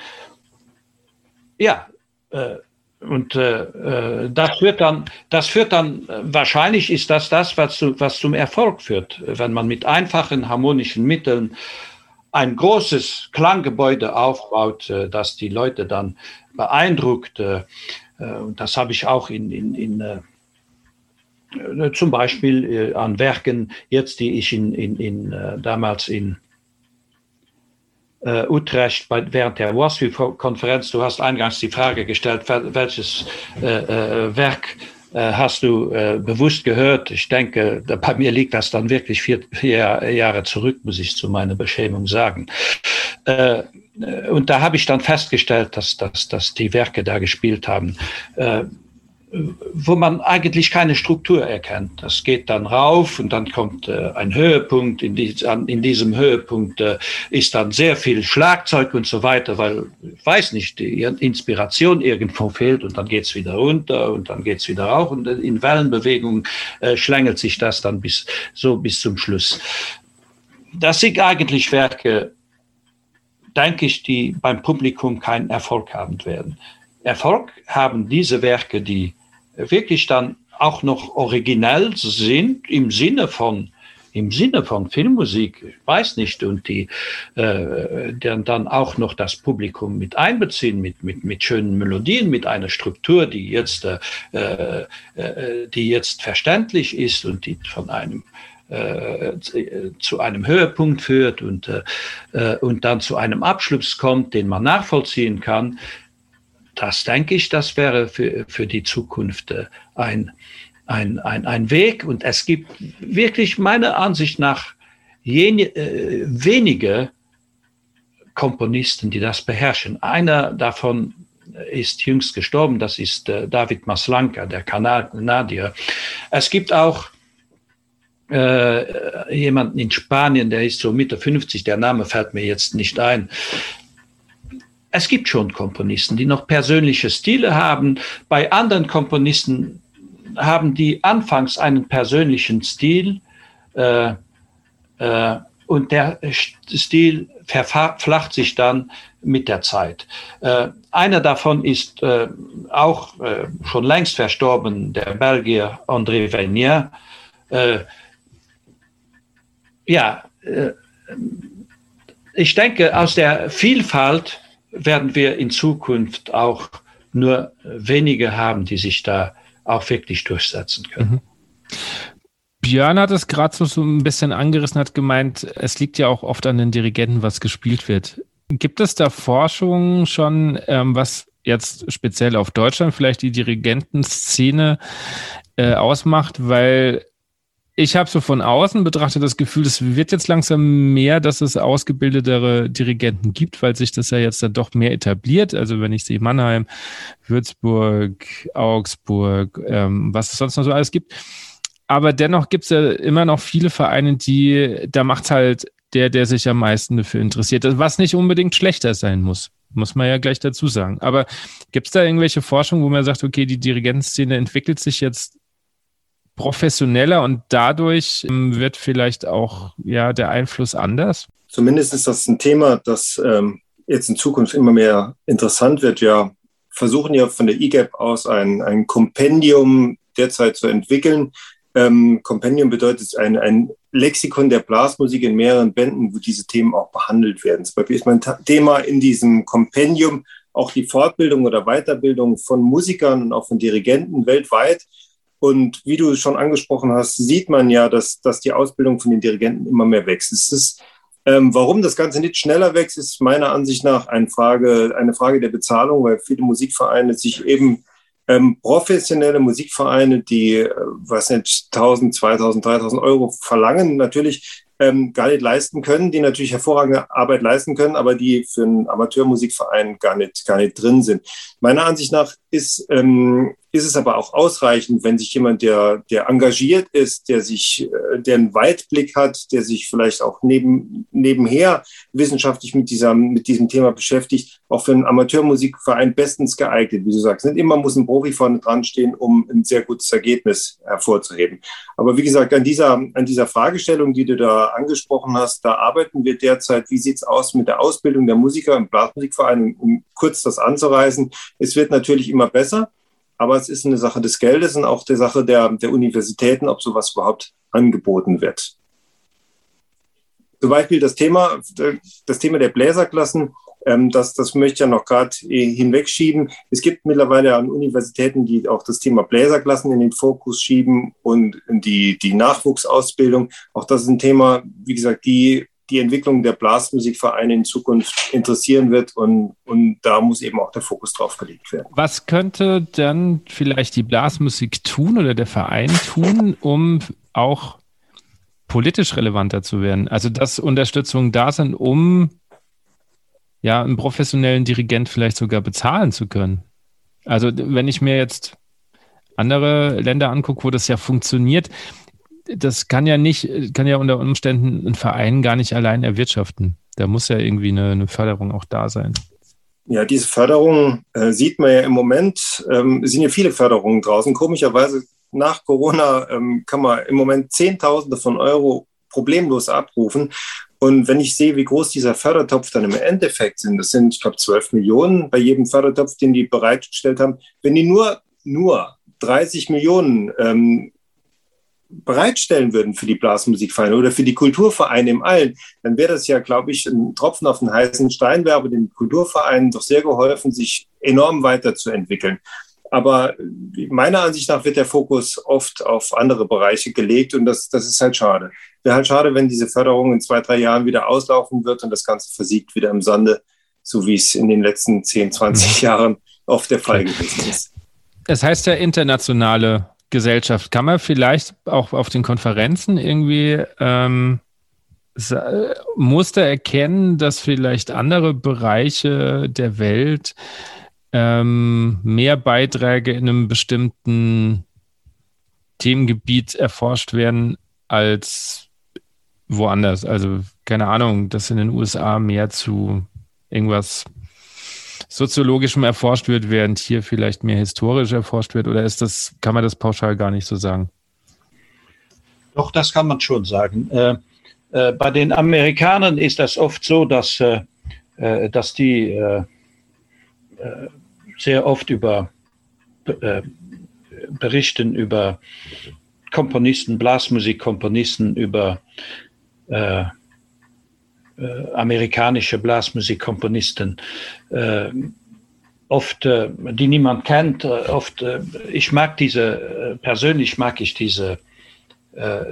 S1: Ja, äh, und äh, äh das führt dann, das führt dann, äh, wahrscheinlich ist das das, was, zu, was zum Erfolg führt, wenn man mit einfachen harmonischen Mitteln ein großes Klanggebäude aufbaut, äh, das die Leute dann beeindruckt. Und das habe ich auch in, in, in äh, zum Beispiel äh, an Werken, jetzt die ich in, in, in äh, damals in äh, Utrecht bei, während der WASPI-Konferenz, du hast eingangs die Frage gestellt, welches äh, äh, Werk hast du bewusst gehört. Ich denke, bei mir liegt das dann wirklich vier, vier Jahre zurück, muss ich zu meiner Beschämung sagen. Äh, und da habe ich dann festgestellt, dass, dass, dass die Werke da gespielt haben, äh, wo man eigentlich keine Struktur erkennt. Das geht dann rauf und dann kommt äh, ein Höhepunkt. In, die, an, in diesem Höhepunkt äh, ist dann sehr viel Schlagzeug und so weiter, weil ich weiß nicht, die Inspiration irgendwo fehlt und dann geht's wieder runter und dann geht's wieder rauf und in Wellenbewegungen äh, schlängelt sich das dann bis so bis zum Schluss. Das sind eigentlich Werke, denke ich, die beim Publikum keinen Erfolg haben werden. Erfolg haben diese Werke, die wirklich dann auch noch originell sind im Sinne von im Sinne von Filmmusik, ich weiß nicht, und die äh, dann, auch noch das Publikum mit einbeziehen, mit, mit, mit schönen Melodien, mit einer Struktur, die jetzt, äh, äh, die jetzt verständlich ist und die von einem äh, zu einem Höhepunkt führt und, äh, und dann zu einem Abschluss kommt, den man nachvollziehen kann, das denke ich, das wäre für, für die Zukunft äh, ein, ein, ein, ein Weg. Und es gibt wirklich meiner Ansicht nach jene, äh, wenige Komponisten, die das beherrschen. Einer davon ist jüngst gestorben, das ist äh, David Maslanka, der Kanadier. Es gibt auch äh, jemanden in Spanien, der ist so Mitte 50, der Name fällt mir jetzt nicht ein es gibt schon Komponisten, die noch persönliche Stile haben. Bei anderen Komponisten haben die anfangs einen persönlichen Stil äh, äh, und der Stil verflacht sich dann mit der Zeit. Äh, einer davon ist äh, auch äh, schon längst verstorben, der Belgier André Venier. Äh, ja, ich denke, aus der Vielfalt werden wir in Zukunft auch nur wenige haben, die sich da auch wirklich durchsetzen können. Mhm.
S3: Björn hat es gerade so, ein bisschen angerissen, hat gemeint, es liegt ja auch oft an den Dirigenten, was gespielt wird. Gibt es da Forschung schon, ähm, was jetzt speziell auf Deutschland vielleicht die Dirigentenszene äh, ausmacht? Weil ich habe so von außen betrachtet das Gefühl, es wird jetzt langsam mehr, dass es ausgebildetere Dirigenten gibt, weil sich das ja jetzt dann doch mehr etabliert. Also wenn ich sehe Mannheim, Würzburg, Augsburg, ähm, was es sonst noch so alles gibt. Aber dennoch gibt es ja immer noch viele Vereine, die, da macht halt der, der sich am meisten dafür interessiert, was nicht unbedingt schlechter sein muss. Muss man ja gleich dazu sagen. Aber gibt es da irgendwelche Forschung, wo man sagt, okay, die Dirigentenszene entwickelt sich jetzt professioneller und dadurch ähm, wird vielleicht auch ja der Einfluss anders?
S4: Zumindest ist das ein Thema, das ähm, jetzt in Zukunft immer mehr interessant wird. Wir versuchen ja von der IGAP aus ein, ein Kompendium derzeit zu entwickeln. Ähm, Kompendium bedeutet ein, ein Lexikon der Blasmusik in mehreren Bänden, wo diese Themen auch behandelt werden. Zum Beispiel ist mein Thema in diesem Kompendium auch die Fortbildung oder Weiterbildung von Musikern und auch von Dirigenten weltweit. Und wie du schon angesprochen hast, sieht man ja, dass, dass die Ausbildung von den Dirigenten immer mehr wächst. Es ist, ähm, warum das Ganze nicht schneller wächst, ist meiner Ansicht nach eine Frage, eine Frage der Bezahlung, weil viele Musikvereine sich eben ähm, professionelle Musikvereine, die, äh, was nicht, 1000, 2000, 3000 Euro verlangen, natürlich ähm, gar nicht leisten können, die natürlich hervorragende Arbeit leisten können, aber die für einen Amateurmusikverein gar nicht, gar nicht drin sind. Meiner Ansicht nach ist ähm, ist es aber auch ausreichend, wenn sich jemand, der, der engagiert ist, der sich, äh, der einen Weitblick hat, der sich vielleicht auch neben, nebenher wissenschaftlich mit dieser, mit diesem Thema beschäftigt, auch für einen Amateurmusikverein bestens geeignet, wie du sagst. Nicht immer muss ein Profi vorne dran stehen, um ein sehr gutes Ergebnis hervorzuheben. Aber wie gesagt, an dieser, an dieser Fragestellung, die du da angesprochen hast, da arbeiten wir derzeit. Wie sieht's aus mit der Ausbildung der Musiker im Blasmusikverein, um kurz das anzureißen? Es wird natürlich immer besser aber es ist eine Sache des Geldes und auch der Sache der, der Universitäten, ob sowas überhaupt angeboten wird. Zum Beispiel das Thema, das Thema der Bläserklassen, ähm, das, das möchte ich ja noch gerade äh, hinwegschieben. Es gibt mittlerweile an Universitäten, die auch das Thema Bläserklassen in den Fokus schieben und die, die Nachwuchsausbildung. Auch das ist ein Thema, wie gesagt, die die Entwicklung der Blasmusikvereine in Zukunft interessieren wird und, und da muss eben auch der Fokus drauf gelegt werden.
S3: Was könnte dann vielleicht die Blasmusik tun oder der Verein tun, um auch politisch relevanter zu werden? Also dass Unterstützung da sind, um ja, einen professionellen Dirigent vielleicht sogar bezahlen zu können. Also wenn ich mir jetzt andere Länder angucke, wo das ja funktioniert, das kann ja nicht, kann ja unter Umständen ein Verein gar nicht allein erwirtschaften. Da muss ja irgendwie eine, eine Förderung auch da sein.
S4: Ja, diese Förderung äh, sieht man ja im Moment. Ähm, es sind ja viele Förderungen draußen. Komischerweise nach Corona ähm, kann man im Moment Zehntausende von Euro problemlos abrufen. Und wenn ich sehe, wie groß dieser Fördertopf dann im Endeffekt sind, das sind, ich glaube, 12 Millionen bei jedem Fördertopf, den die bereitgestellt haben. Wenn die nur, nur 30 Millionen ähm, bereitstellen würden für die Blasmusikvereine oder für die Kulturvereine im Allen, dann wäre das ja, glaube ich, ein Tropfen auf den heißen Stein, wäre aber den Kulturvereinen doch sehr geholfen, sich enorm weiterzuentwickeln. Aber meiner Ansicht nach wird der Fokus oft auf andere Bereiche gelegt und das, das ist halt schade. Wäre halt schade, wenn diese Förderung in zwei, drei Jahren wieder auslaufen wird und das Ganze versiegt wieder im Sande, so wie es in den letzten 10, 20 mhm. Jahren oft der Fall gewesen ist.
S3: Es heißt ja internationale Gesellschaft. Kann man vielleicht auch auf den Konferenzen irgendwie ähm, Muster erkennen, dass vielleicht andere Bereiche der Welt ähm, mehr Beiträge in einem bestimmten Themengebiet erforscht werden als woanders? Also keine Ahnung, dass in den USA mehr zu irgendwas soziologischem erforscht wird, während hier vielleicht mehr historisch erforscht wird? Oder ist das, kann man das pauschal gar nicht so sagen?
S1: Doch, das kann man schon sagen. Äh, äh, bei den Amerikanern ist das oft so, dass, äh, äh dass die äh, äh, sehr oft über berichten über Komponisten, Blasmusikkomponisten, über äh, amerikanische Blasmusikkomponisten, äh, oft, äh, die niemand kennt. Äh, oft, äh, ich mag diese, äh, persönlich mag ich diese,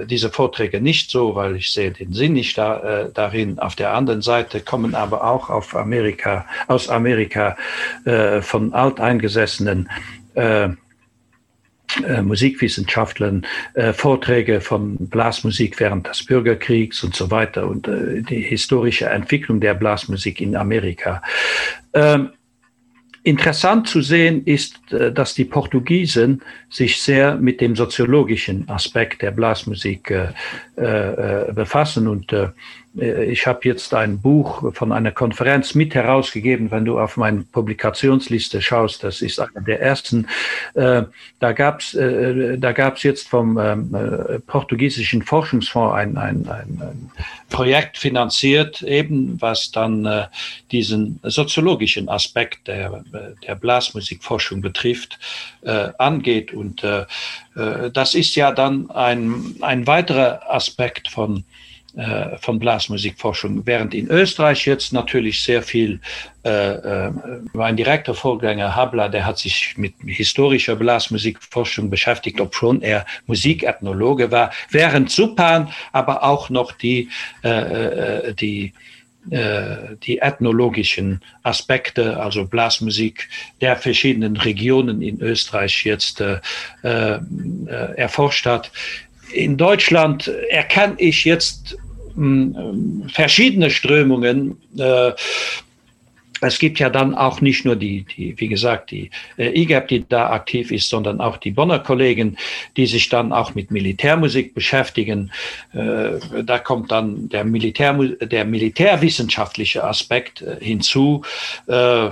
S1: diese Vorträge nicht so, weil ich sehe den Sinn nicht da, darin. Auf der anderen Seite kommen aber auch auf Amerika, aus Amerika von alteingesessenen äh, Musikwissenschaftlern äh, Vorträge von Blasmusik während des Bürgerkriegs und so weiter und äh, die historische Entwicklung der Blasmusik in Amerika. Ähm, Interessant zu sehen ist, äh, dass die Portugiesen sich sehr mit dem soziologischen Aspekt der Blasmusik äh, äh, befassen und äh, äh, ich habe jetzt ein Buch von einer Konferenz mit herausgegeben, wenn du auf meine Publikationsliste schaust, das ist einer der ersten. Äh, da gab es äh, da gab's jetzt vom ähm, portugiesischen Forschungsfonds ein, ein, ein Projekt finanziert, eben was dann diesen soziologischen Aspekt der, der Blasmusikforschung betrifft, angeht. Und das ist ja dann ein, ein weiterer Aspekt von äh, von Blasmusikforschung, während in Österreich jetzt natürlich sehr viel, äh, äh, mein direkter Vorgänger Habler, der hat sich mit historischer Blasmusikforschung beschäftigt, obschon er Musikethnologe war, während Supan aber auch noch die, äh, äh die die ethnologischen Aspekte, also Blasmusik der verschiedenen Regionen in Österreich jetzt äh, äh, erforscht hat. In Deutschland erkenne ich jetzt hm, verschiedene Strömungen. Äh, es gibt ja dann auch nicht nur die, die wie gesagt, die äh, IGAP, die da aktiv ist, sondern auch die Bonner Kollegen, die sich dann auch mit Militärmusik beschäftigen. Äh, da kommt dann der, Militär, der militärwissenschaftliche Aspekt äh, hinzu. Äh,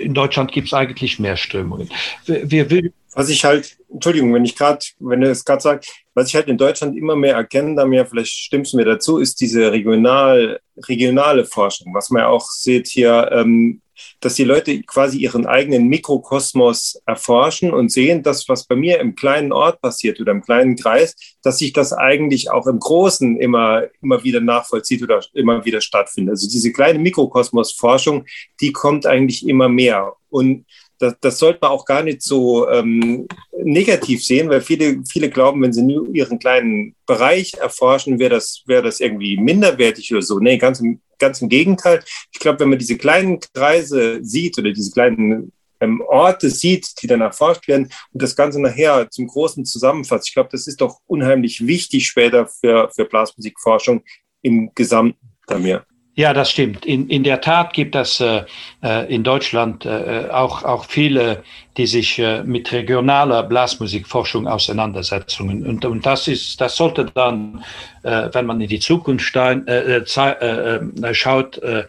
S1: in Deutschland gibt es eigentlich mehr Strömungen.
S4: Wir, wir, was ich halt, Entschuldigung, wenn ich gerade, wenn du es gerade sagst, was ich halt in Deutschland immer mehr erkenne, da mir, vielleicht stimmst du mir dazu, ist diese regional, regionale Forschung, was man ja auch sieht hier, ähm, dass die Leute quasi ihren eigenen Mikrokosmos erforschen und sehen, dass was bei mir im kleinen Ort passiert oder im kleinen Kreis, dass sich das eigentlich auch im Großen immer, immer wieder nachvollzieht oder immer wieder stattfindet. Also diese kleine Mikrokosmos-Forschung, die kommt eigentlich immer mehr. Und das, das sollte man auch gar nicht so ähm, negativ sehen, weil viele, viele glauben, wenn sie nur ihren kleinen Bereich erforschen, wäre das, wäre das irgendwie minderwertig oder so. Nee, ganz im, ganz im Gegenteil. Ich glaube, wenn man diese kleinen Kreise sieht oder diese kleinen ähm, Orte sieht, die dann erforscht werden und das Ganze nachher zum Großen zusammenfasst, ich glaube, das ist doch unheimlich wichtig später für, für Blasmusikforschung im Gesamten bei mir.
S1: Ja, das stimmt. In, in der Tat gibt es äh, äh in Deutschland äh, auch, auch viele, die sich äh, mit regionaler Blasmusikforschung auseinandersetzen. Und, und das, ist, das sollte dann, äh, wenn man in die Zukunft stein, äh, äh, äh, schaut, äh,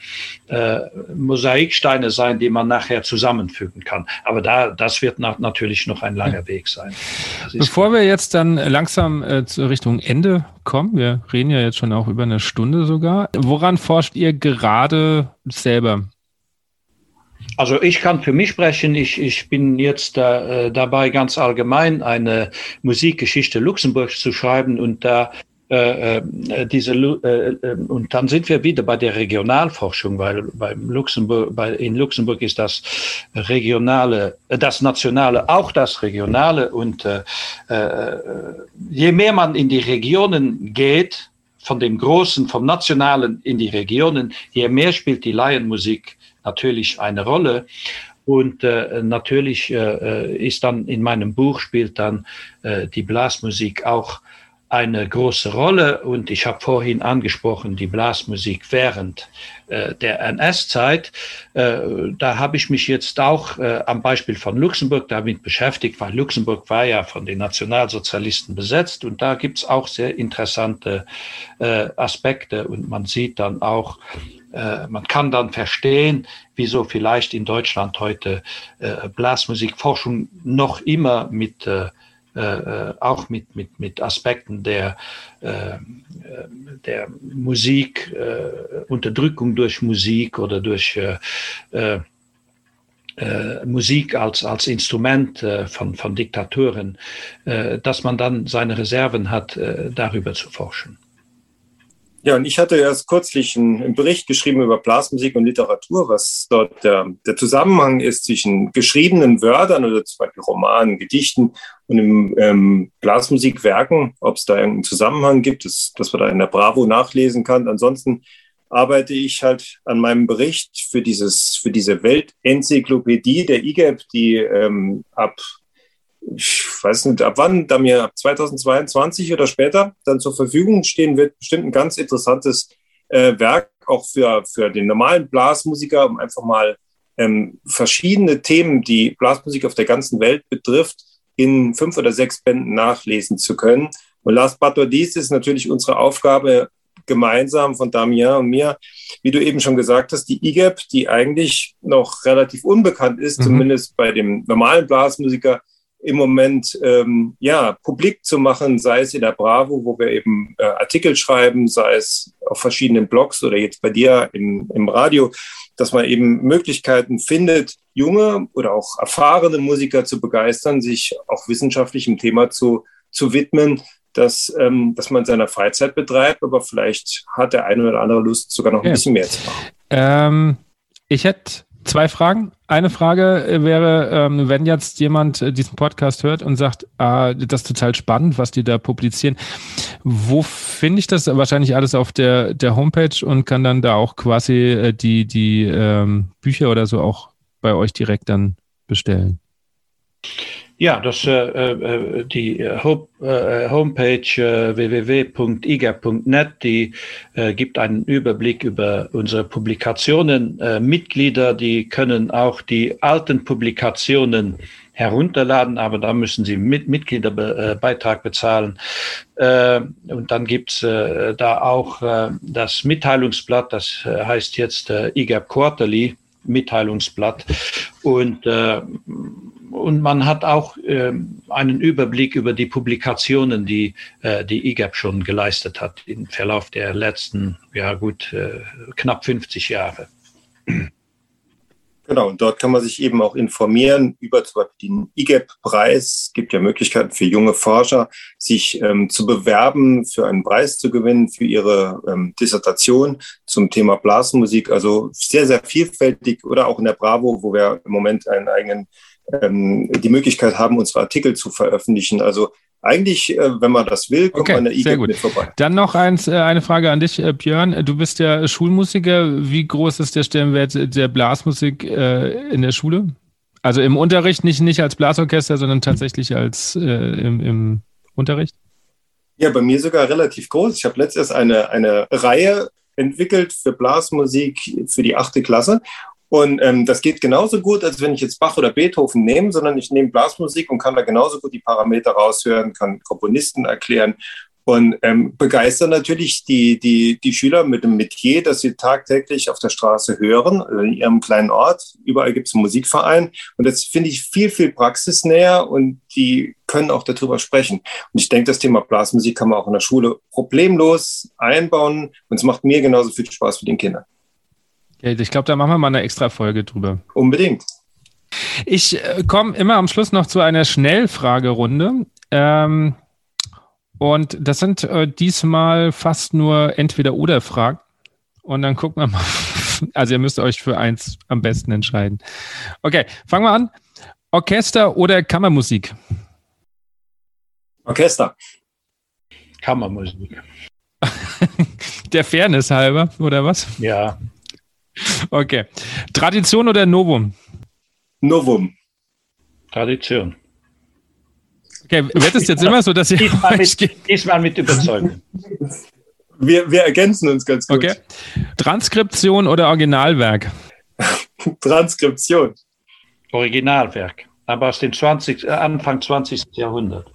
S1: äh, Mosaiksteine sein, die man nachher zusammenfügen kann. Aber da, das wird nach, natürlich noch ein langer Weg sein.
S3: Bevor wir jetzt dann langsam äh, zur Richtung Ende kommen, wir reden ja jetzt schon auch über eine Stunde sogar, woran forscht ihr gerade selber?
S1: Also ich kann für mich sprechen. Ich, ich bin jetzt äh, dabei, ganz allgemein eine Musikgeschichte Luxemburgs zu schreiben und da äh, äh, diese äh, äh, und dann sind wir wieder bei der Regionalforschung, weil beim Luxemburg, bei, in Luxemburg ist das regionale, das nationale auch das regionale und äh, je mehr man in die Regionen geht, von dem Großen, vom Nationalen in die Regionen, je mehr spielt die Laienmusik natürlich eine Rolle. Und äh, natürlich äh, ist dann in meinem Buch spielt dann äh, die Blasmusik auch eine große Rolle. Und ich habe vorhin angesprochen, die Blasmusik während äh, der NS-Zeit. Äh, da habe ich mich jetzt auch äh, am Beispiel von Luxemburg damit beschäftigt, weil Luxemburg war ja von den Nationalsozialisten besetzt. Und da gibt es auch sehr interessante äh, Aspekte. Und man sieht dann auch, äh, man kann dann verstehen, wieso vielleicht in Deutschland heute äh, Blasmusikforschung noch immer mit äh, äh, auch mit, mit, mit Aspekten der, äh, der Musik, äh, Unterdrückung durch Musik oder durch äh, äh, Musik als, als Instrument von, von Diktaturen, äh, dass man dann seine Reserven hat, darüber zu forschen.
S4: Ja, und ich hatte erst kürzlich einen, Bericht geschrieben über Blasmusik und Literatur, was dort der, der Zusammenhang ist zwischen geschriebenen Wörtern oder zum Beispiel Romanen, Gedichten und im ähm, Blasmusikwerken, ob es da irgendeinen Zusammenhang gibt, das, dass man da in der Bravo nachlesen kann. Ansonsten arbeite ich halt an meinem Bericht für dieses, für diese Weltenzyklopädie der IGEP, die ähm, ab ich weiß nicht, ab wann, da mir ab 2022 oder später dann zur Verfügung stehen wird, bestimmt ein ganz interessantes äh, Werk, auch für, für den normalen Blasmusiker, um einfach mal ähm, verschiedene Themen, die Blasmusik auf der ganzen Welt betrifft, in fünf oder sechs Bänden nachlesen zu können. Und last but not least ist natürlich unsere Aufgabe gemeinsam von Damien und mir, wie du eben schon gesagt hast, die IGEP, die eigentlich noch relativ unbekannt ist, mhm. zumindest bei dem normalen Blasmusiker, im Moment ähm, ja publik zu machen, sei es in der Bravo, wo wir eben äh, Artikel schreiben, sei es auf verschiedenen Blogs oder jetzt bei dir im, im Radio, dass man eben Möglichkeiten findet, junge oder auch erfahrene Musiker zu begeistern, sich auch wissenschaftlichem Thema zu, zu widmen, dass, ähm, dass man seiner Freizeit betreibt, aber vielleicht hat der eine oder andere Lust, sogar noch ein ja. bisschen mehr zu machen.
S3: Ähm, ich hätte Zwei Fragen. Eine Frage äh, wäre, ähm, wenn jetzt jemand äh, diesen Podcast hört und sagt, ah, das ist total spannend, was die da publizieren. Wo finde ich das? Wahrscheinlich alles auf der, der Homepage und kann dann da auch quasi äh, die, die ähm, Bücher oder so auch bei euch direkt dann bestellen.
S1: Ja, das, äh, äh, die äh, äh Homepage äh, www.iga.net, die äh, gibt einen Überblick über unsere Publikationen. Äh, Mitglieder, die können auch die alten Publikationen herunterladen, aber da müssen sie mit Mitgliederbeitrag bezahlen. Äh, und dann gibt's da auch äh, das Mitteilungsblatt, das heißt jetzt äh, IGAP Quarterly Mitteilungsblatt. Und äh, und man hat auch äh, einen Überblick über die Publikationen, die äh, die IGAP schon geleistet hat im Verlauf der letzten, ja gut, äh, knapp 50 Jahre.
S4: Genau, und dort kann man sich eben auch informieren über zum Beispiel den IGAP-Preis. Es gibt ja Möglichkeiten für junge Forscher, sich ähm, zu bewerben, für einen Preis zu gewinnen, für ihre ähm, Dissertation zum Thema Blasmusik. Also sehr, sehr vielfältig oder auch in der Bravo, wo wir im Moment einen eigenen ähm, die Möglichkeit haben, unsere Artikel zu veröffentlichen. Also eigentlich, äh, wenn man das will, kommt
S3: okay,
S4: man
S3: der IGEP mit vorbei. Dann noch eins, äh, eine Frage an dich, äh, Björn. Du bist ja Schulmusiker. Wie groß ist der Stellenwert der Blasmusik in der Schule? Also im Unterricht, nicht, nicht als Blasorchester, sondern tatsächlich als äh, im, im Unterricht?
S4: Ja, bei mir sogar relativ groß. Ich habe letztes eine, eine Reihe entwickelt für Blasmusik für die achte Klasse. Und ähm, das geht genauso gut, als wenn ich jetzt Bach oder Beethoven nehme, sondern ich nehme Blasmusik und kann da genauso gut die Parameter raushören, kann Komponisten erklären und ähm, begeistern natürlich die, die, die Schüler mit dem Metier, das sie tagtäglich auf der Straße hören, also in ihrem kleinen Ort. Überall gibt es einen Musikverein. Und das finde ich viel, viel praxisnäher und die können auch darüber sprechen. Und ich denke, das Thema Blasmusik kann man auch in der Schule problemlos einbauen. Und es macht mir genauso viel Spaß wie den Kindern.
S3: Ich glaube, da machen wir mal eine extra Folge drüber.
S4: Unbedingt.
S3: Ich äh, komme immer am Schluss noch zu einer Schnellfragerunde. Ähm, und das sind äh, diesmal fast nur Entweder-Oder-Fragen. Und dann gucken wir mal. Also ihr müsst euch für eins am besten entscheiden. Okay, fangen wir an. Orchester oder Kammermusik?
S4: Orchester.
S1: Kammermusik.
S3: Der Fairness halber, oder was?
S1: Ja.
S3: Okay. Tradition oder Novum?
S4: Novum.
S1: Tradition.
S3: Okay, wird es jetzt immer so, dass ihr
S1: diesmal mit, diesmal mit Überzeugung.
S4: Wir, wir ergänzen uns ganz gut.
S3: Okay. Transkription oder Originalwerk?
S4: Transkription.
S1: Originalwerk, aber aus dem 20, äh, Anfang 20. Jahrhundert.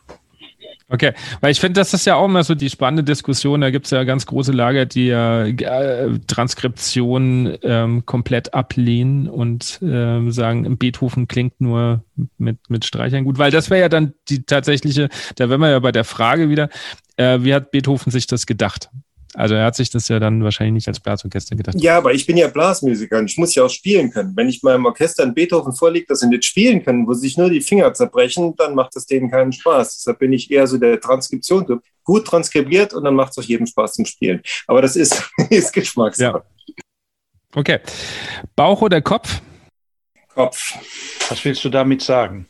S3: Okay, weil ich finde, das ist ja auch immer so die spannende Diskussion. Da gibt es ja ganz große Lager, die ja äh, Transkription ähm, komplett ablehnen und äh, sagen, Beethoven klingt nur mit, mit Streichern gut, weil das wäre ja dann die tatsächliche, da wären wir ja bei der Frage wieder, äh, wie hat Beethoven sich das gedacht? Also er hat sich das ja dann wahrscheinlich nicht als Blasorchester gedacht.
S4: Ja, aber ich bin ja Blasmusiker und ich muss ja auch spielen können. Wenn ich meinem Orchester ein Beethoven vorliegt, das sie nicht spielen können, wo sich nur die Finger zerbrechen, dann macht das denen keinen Spaß. Deshalb bin ich eher so der Transkription. Gut transkribiert und dann macht es auch jedem Spaß zum Spielen. Aber das ist, ist Geschmackssache.
S3: Ja. Okay. Bauch oder Kopf?
S4: Kopf.
S1: Was willst du damit sagen?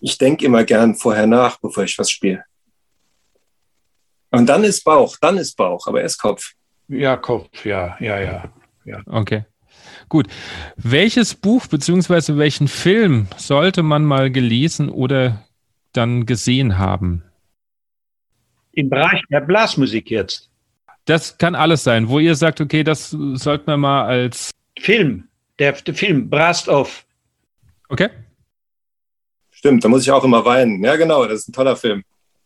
S4: Ich denke immer gern vorher nach, bevor ich was spiele. Und dann ist Bauch, dann ist Bauch, aber erst Kopf.
S1: Ja, Kopf, ja, ja, ja. ja.
S3: Okay. Gut. Welches Buch bzw. welchen Film sollte man mal gelesen oder dann gesehen haben?
S1: Im Bereich der Blasmusik jetzt.
S3: Das kann alles sein, wo ihr sagt, okay, das sollte man mal als
S1: Film, der, der Film Brast auf.
S3: Okay.
S4: Stimmt, da muss ich auch immer weinen. Ja, genau, das ist ein toller Film.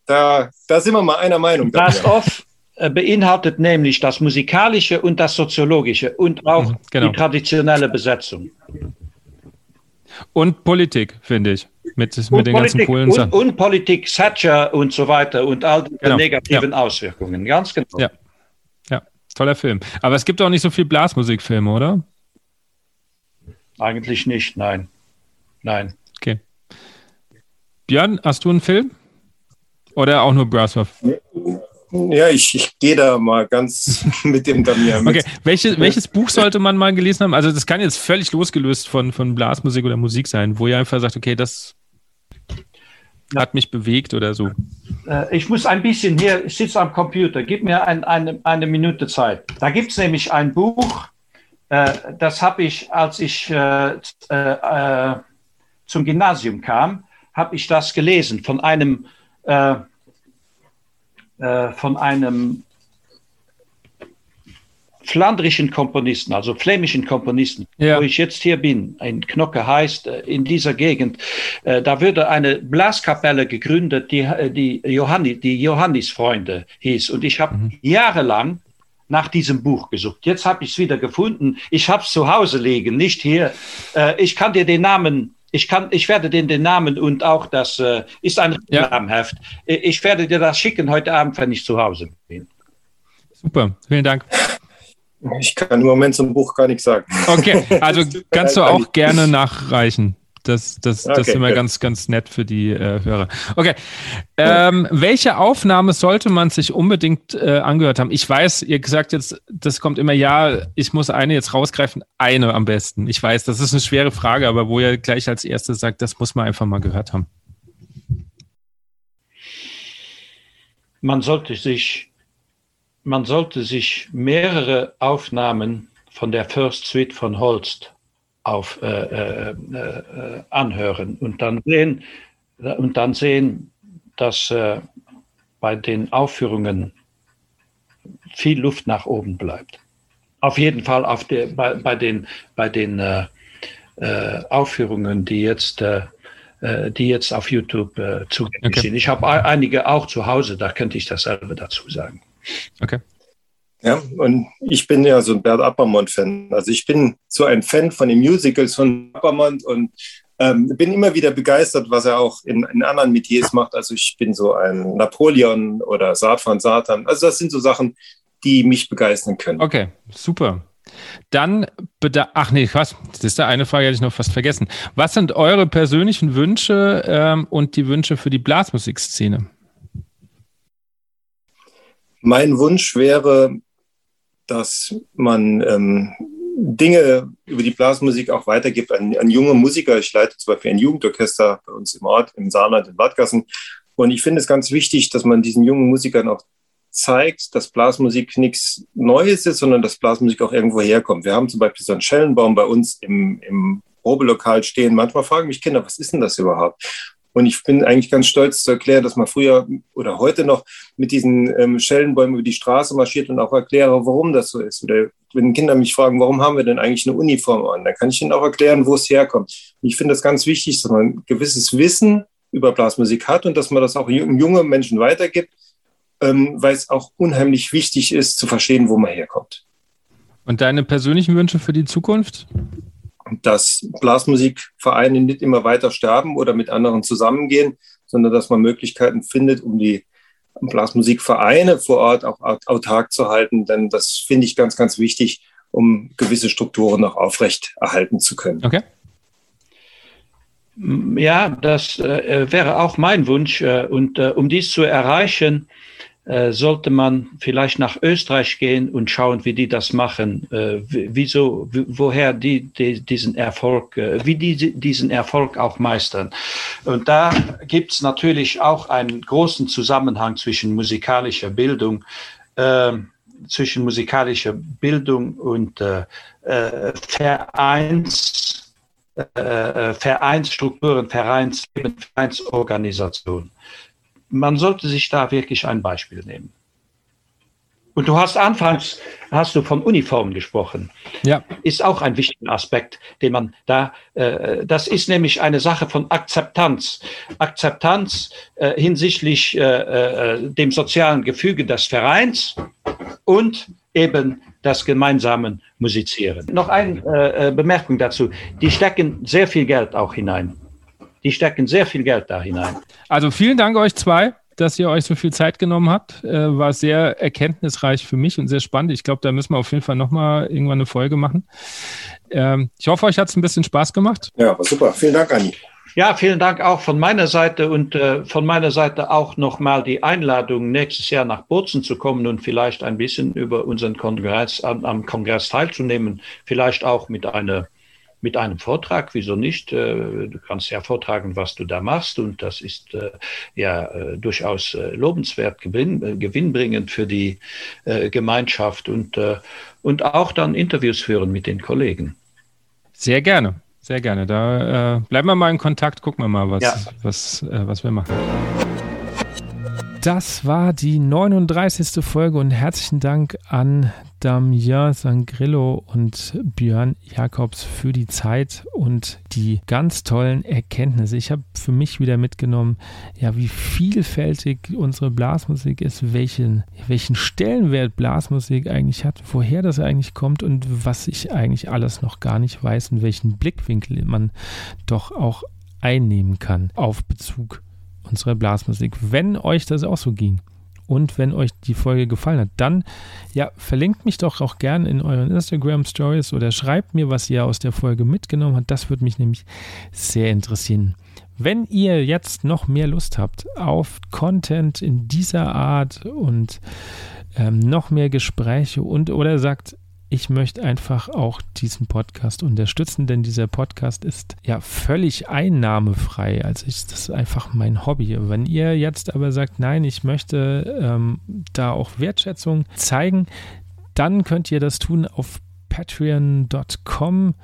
S4: Da, da sind wir mal einer Meinung.
S1: Das off äh, beinhaltet nämlich das Musikalische und das Soziologische und auch mhm, genau. die traditionelle Besetzung.
S3: Und Politik, finde ich. Mit, mit den Politik, ganzen coolen
S1: Sachen. Und, und, Politik, Thatcher und so weiter und all die genau. negativen ja. Auswirkungen. Ganz genau.
S3: Ja. ja, toller Film. Aber es gibt auch nicht so viel Blasmusikfilme, oder?
S1: Eigentlich nicht, nein. Nein.
S3: Okay. Björn, hast du einen Film? Oder auch nur Brasov?
S4: Ja, ich, ich gehe da mal ganz mit dem Damir
S3: mit. Okay, Welche, welches Buch sollte man mal gelesen haben? Also das kann jetzt völlig losgelöst von, von Blasmusik oder Musik sein, wo ihr einfach sagt, okay, das hat mich bewegt oder so.
S1: Äh, ich muss ein bisschen hier, ich sitze am Computer, gib mir ein, eine, eine Minute Zeit. Da gibt es nämlich ein Buch, äh, das habe ich, als ich äh, äh, zum Gymnasium kam, habe ich das gelesen von einem äh, äh, von einem flandrischen Komponisten, also flämischen Komponisten, ja. wo ich jetzt hier bin, ein Knocke heißt, äh, in dieser Gegend, äh, da würde eine Blaskapelle gegründet, die, äh, die, Johanni, die Johannisfreunde hieß. Und ich habe mhm. jahrelang nach diesem Buch gesucht. Jetzt habe ich es wieder gefunden. Ich habe es zu Hause liegen, nicht hier. Ich kann dir den Namen ich, kann, ich werde dir den Namen und auch das äh, ist ein ja. Namenheft. Ich werde dir das schicken heute Abend, wenn ich zu Hause bin.
S3: Super, vielen Dank.
S4: Ich kann im Moment zum Buch gar nichts sagen.
S3: Okay, also kannst du auch gerne nachreichen. Das, das, das okay, ist immer ganz, ganz nett für die äh, Hörer. Okay. Ähm, welche Aufnahme sollte man sich unbedingt äh, angehört haben? Ich weiß, ihr gesagt jetzt, das kommt immer, ja, ich muss eine jetzt rausgreifen, eine am besten. Ich weiß, das ist eine schwere Frage, aber wo ihr gleich als erstes sagt, das muss man einfach mal gehört haben.
S1: Man sollte sich, man sollte sich mehrere Aufnahmen von der First Suite von Holst auf, äh, äh, äh, anhören und dann sehen, und dann sehen dass äh, bei den Aufführungen viel Luft nach oben bleibt. auf jeden Fall auf der, bei, bei den, bei den äh, äh, Aufführungen, die jetzt, äh, äh die jetzt auf YouTube äh, zugänglich okay. sind. Ich habe einige auch zu Hause, da könnte ich dasselbe dazu sagen.
S4: Okay. Ja, und ich bin ja so ein Bert Appermont-Fan. Also ich bin so ein Fan von den Musicals von Appermont und ähm, bin immer wieder begeistert, was er auch in, in anderen Metiers macht. Also ich bin so ein Napoleon oder Saat von Satan. Also das sind so Sachen, die mich begeistern können.
S2: Okay, super. Dann bitte, ach nee, was? Das ist der eine Frage, hätte ich noch fast vergessen. Was sind eure persönlichen Wünsche ähm, und die Wünsche für die Blasmusikszene?
S4: Mein Wunsch wäre, dass man ähm, Dinge über die Blasmusik auch weitergibt an, an junge Musiker. Ich leite zum Beispiel ein Jugendorchester bei uns im Ort, im Saarland, in Wadgassen. Und ich finde es ganz wichtig, dass man diesen jungen Musikern auch zeigt, dass Blasmusik nichts Neues ist, sondern dass Blasmusik auch irgendwo herkommt. Wir haben zum Beispiel so einen Schellenbaum bei uns im, im Probelokal stehen. Manchmal fragen mich Kinder, was ist denn das überhaupt? Und ich bin eigentlich ganz stolz zu erklären, dass man früher oder heute noch mit diesen ähm, Schellenbäumen über die Straße marschiert und auch erkläre, warum das so ist. Oder wenn Kinder mich fragen, warum haben wir denn eigentlich eine Uniform an, dann kann ich ihnen auch erklären, wo es herkommt. Und ich finde das ganz wichtig, dass man ein gewisses Wissen über Blasmusik hat und dass man das auch junge Menschen weitergibt, ähm, weil es auch unheimlich wichtig ist, zu verstehen, wo man herkommt.
S2: Und deine persönlichen Wünsche für die Zukunft?
S4: Dass Blasmusikvereine nicht immer weiter sterben oder mit anderen zusammengehen, sondern dass man Möglichkeiten findet, um die Blasmusikvereine vor Ort auch autark zu halten. Denn das finde ich ganz, ganz wichtig, um gewisse Strukturen noch aufrecht erhalten zu können.
S2: Okay.
S1: Ja, das äh, wäre auch mein Wunsch. Äh, und äh, um dies zu erreichen, äh, sollte man vielleicht nach Österreich gehen und schauen, wie die das machen, äh, wieso, woher die, die diesen Erfolg, äh, wie die diesen Erfolg auch meistern. Und da gibt es natürlich auch einen großen Zusammenhang zwischen musikalischer Bildung, äh, zwischen musikalischer Bildung und äh, äh, Vereins, Vereinsstrukturen, Vereinsleben, Vereinsorganisationen man sollte sich da wirklich ein Beispiel nehmen. Und du hast anfangs, hast du von Uniformen gesprochen. Ja. Ist auch ein wichtiger Aspekt, den man da, äh, das ist nämlich eine Sache von Akzeptanz. Akzeptanz äh, hinsichtlich äh, äh dem sozialen Gefüge des Vereins und eben das gemeinsame Musizieren. Noch eine äh, äh, Bemerkung dazu. Die stecken sehr viel Geld auch hinein die stecken sehr viel Geld da hinein.
S2: Also vielen Dank euch zwei, dass ihr euch so viel Zeit genommen habt. Äh, war sehr erkenntnisreich für mich und sehr spannend. Ich glaube, da müssen wir auf jeden Fall nochmal irgendwann eine Folge machen. Ähm, ich hoffe, euch hat es ein bisschen Spaß gemacht.
S4: Ja, war super. Vielen Dank, Anni.
S1: Ja, vielen Dank auch von meiner Seite und äh, von meiner Seite auch nochmal die Einladung, nächstes Jahr nach Bozen zu kommen und vielleicht ein bisschen über unseren Kongress, am, am Kongress teilzunehmen, vielleicht auch mit einer mit einem Vortrag, wieso nicht? Äh, du kannst ja vortragen, was du da machst und das ist äh, ja äh, durchaus lobenswert, gewinnbringend für die Gemeinschaft und, und auch dann Interviews führen mit den Kollegen.
S2: Sehr gerne, sehr gerne. Da bleiben wir mal in Kontakt, gucken wir mal, was, ja. was, was wir machen. Das war die 39. Folge und herzlichen Dank an Damien Sangrillo und Björn Jakobs für die Zeit und die ganz tollen Erkenntnisse. Ich habe für mich wieder mitgenommen, ja, wie vielfältig unsere Blasmusik ist, welchen, welchen Stellenwert Blasmusik eigentlich hat, woher das eigentlich kommt und was ich eigentlich alles noch gar nicht weiß und welchen Blickwinkel man doch auch einnehmen kann auf Bezug unserer Blasmusik, wenn euch das auch so ging. Und wenn euch die Folge gefallen hat, dann ja, verlinkt mich doch auch gern in euren Instagram Stories oder schreibt mir, was ihr aus der Folge mitgenommen habt. Das würde mich nämlich sehr interessieren. Wenn ihr jetzt noch mehr Lust habt auf Content in dieser Art und ähm, noch mehr Gespräche und oder sagt, ich möchte einfach auch diesen Podcast unterstützen, denn dieser Podcast ist ja völlig einnahmefrei. Also ich, das ist einfach mein Hobby. Wenn ihr jetzt aber sagt, nein, ich möchte ähm, da auch Wertschätzung zeigen, dann könnt ihr das tun auf patreon.com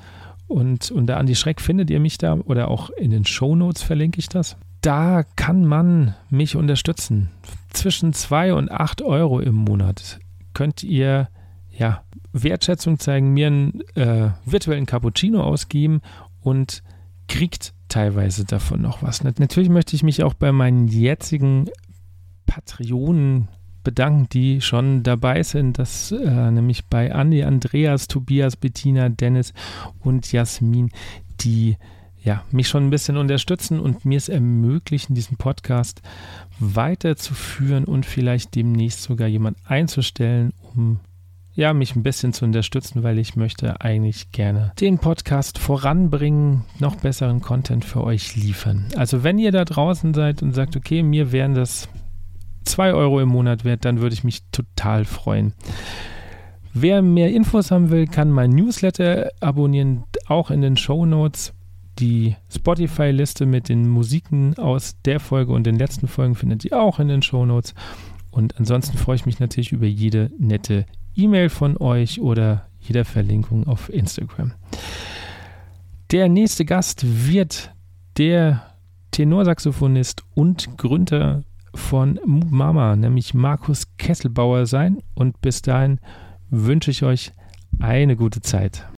S2: und unter Andi Schreck findet ihr mich da oder auch in den Show Notes verlinke ich das. Da kann man mich unterstützen. Zwischen 2 und 8 Euro im Monat könnt ihr ja, Wertschätzung zeigen, mir einen äh, virtuellen Cappuccino ausgeben und kriegt teilweise davon noch was. Natürlich möchte ich mich auch bei meinen jetzigen Patreonen bedanken, die schon dabei sind. Das äh, nämlich bei Andi, Andreas, Tobias, Bettina, Dennis und Jasmin, die ja, mich schon ein bisschen unterstützen und mir es ermöglichen, diesen Podcast weiterzuführen und vielleicht demnächst sogar jemand einzustellen, um ja, mich ein bisschen zu unterstützen, weil ich möchte eigentlich gerne den Podcast voranbringen, noch besseren Content für euch liefern. Also wenn ihr da draußen seid und sagt, okay, mir wären das 2 Euro im Monat wert, dann würde ich mich total freuen. Wer mehr Infos haben will, kann mein Newsletter abonnieren, auch in den Show Notes. Die Spotify-Liste mit den Musiken aus der Folge und den letzten Folgen findet ihr auch in den Show Notes. Und ansonsten freue ich mich natürlich über jede nette E-Mail von euch oder jeder Verlinkung auf Instagram. Der nächste Gast wird der Tenorsaxophonist und Gründer von Mama, nämlich Markus Kesselbauer sein. Und bis dahin wünsche ich euch eine gute Zeit.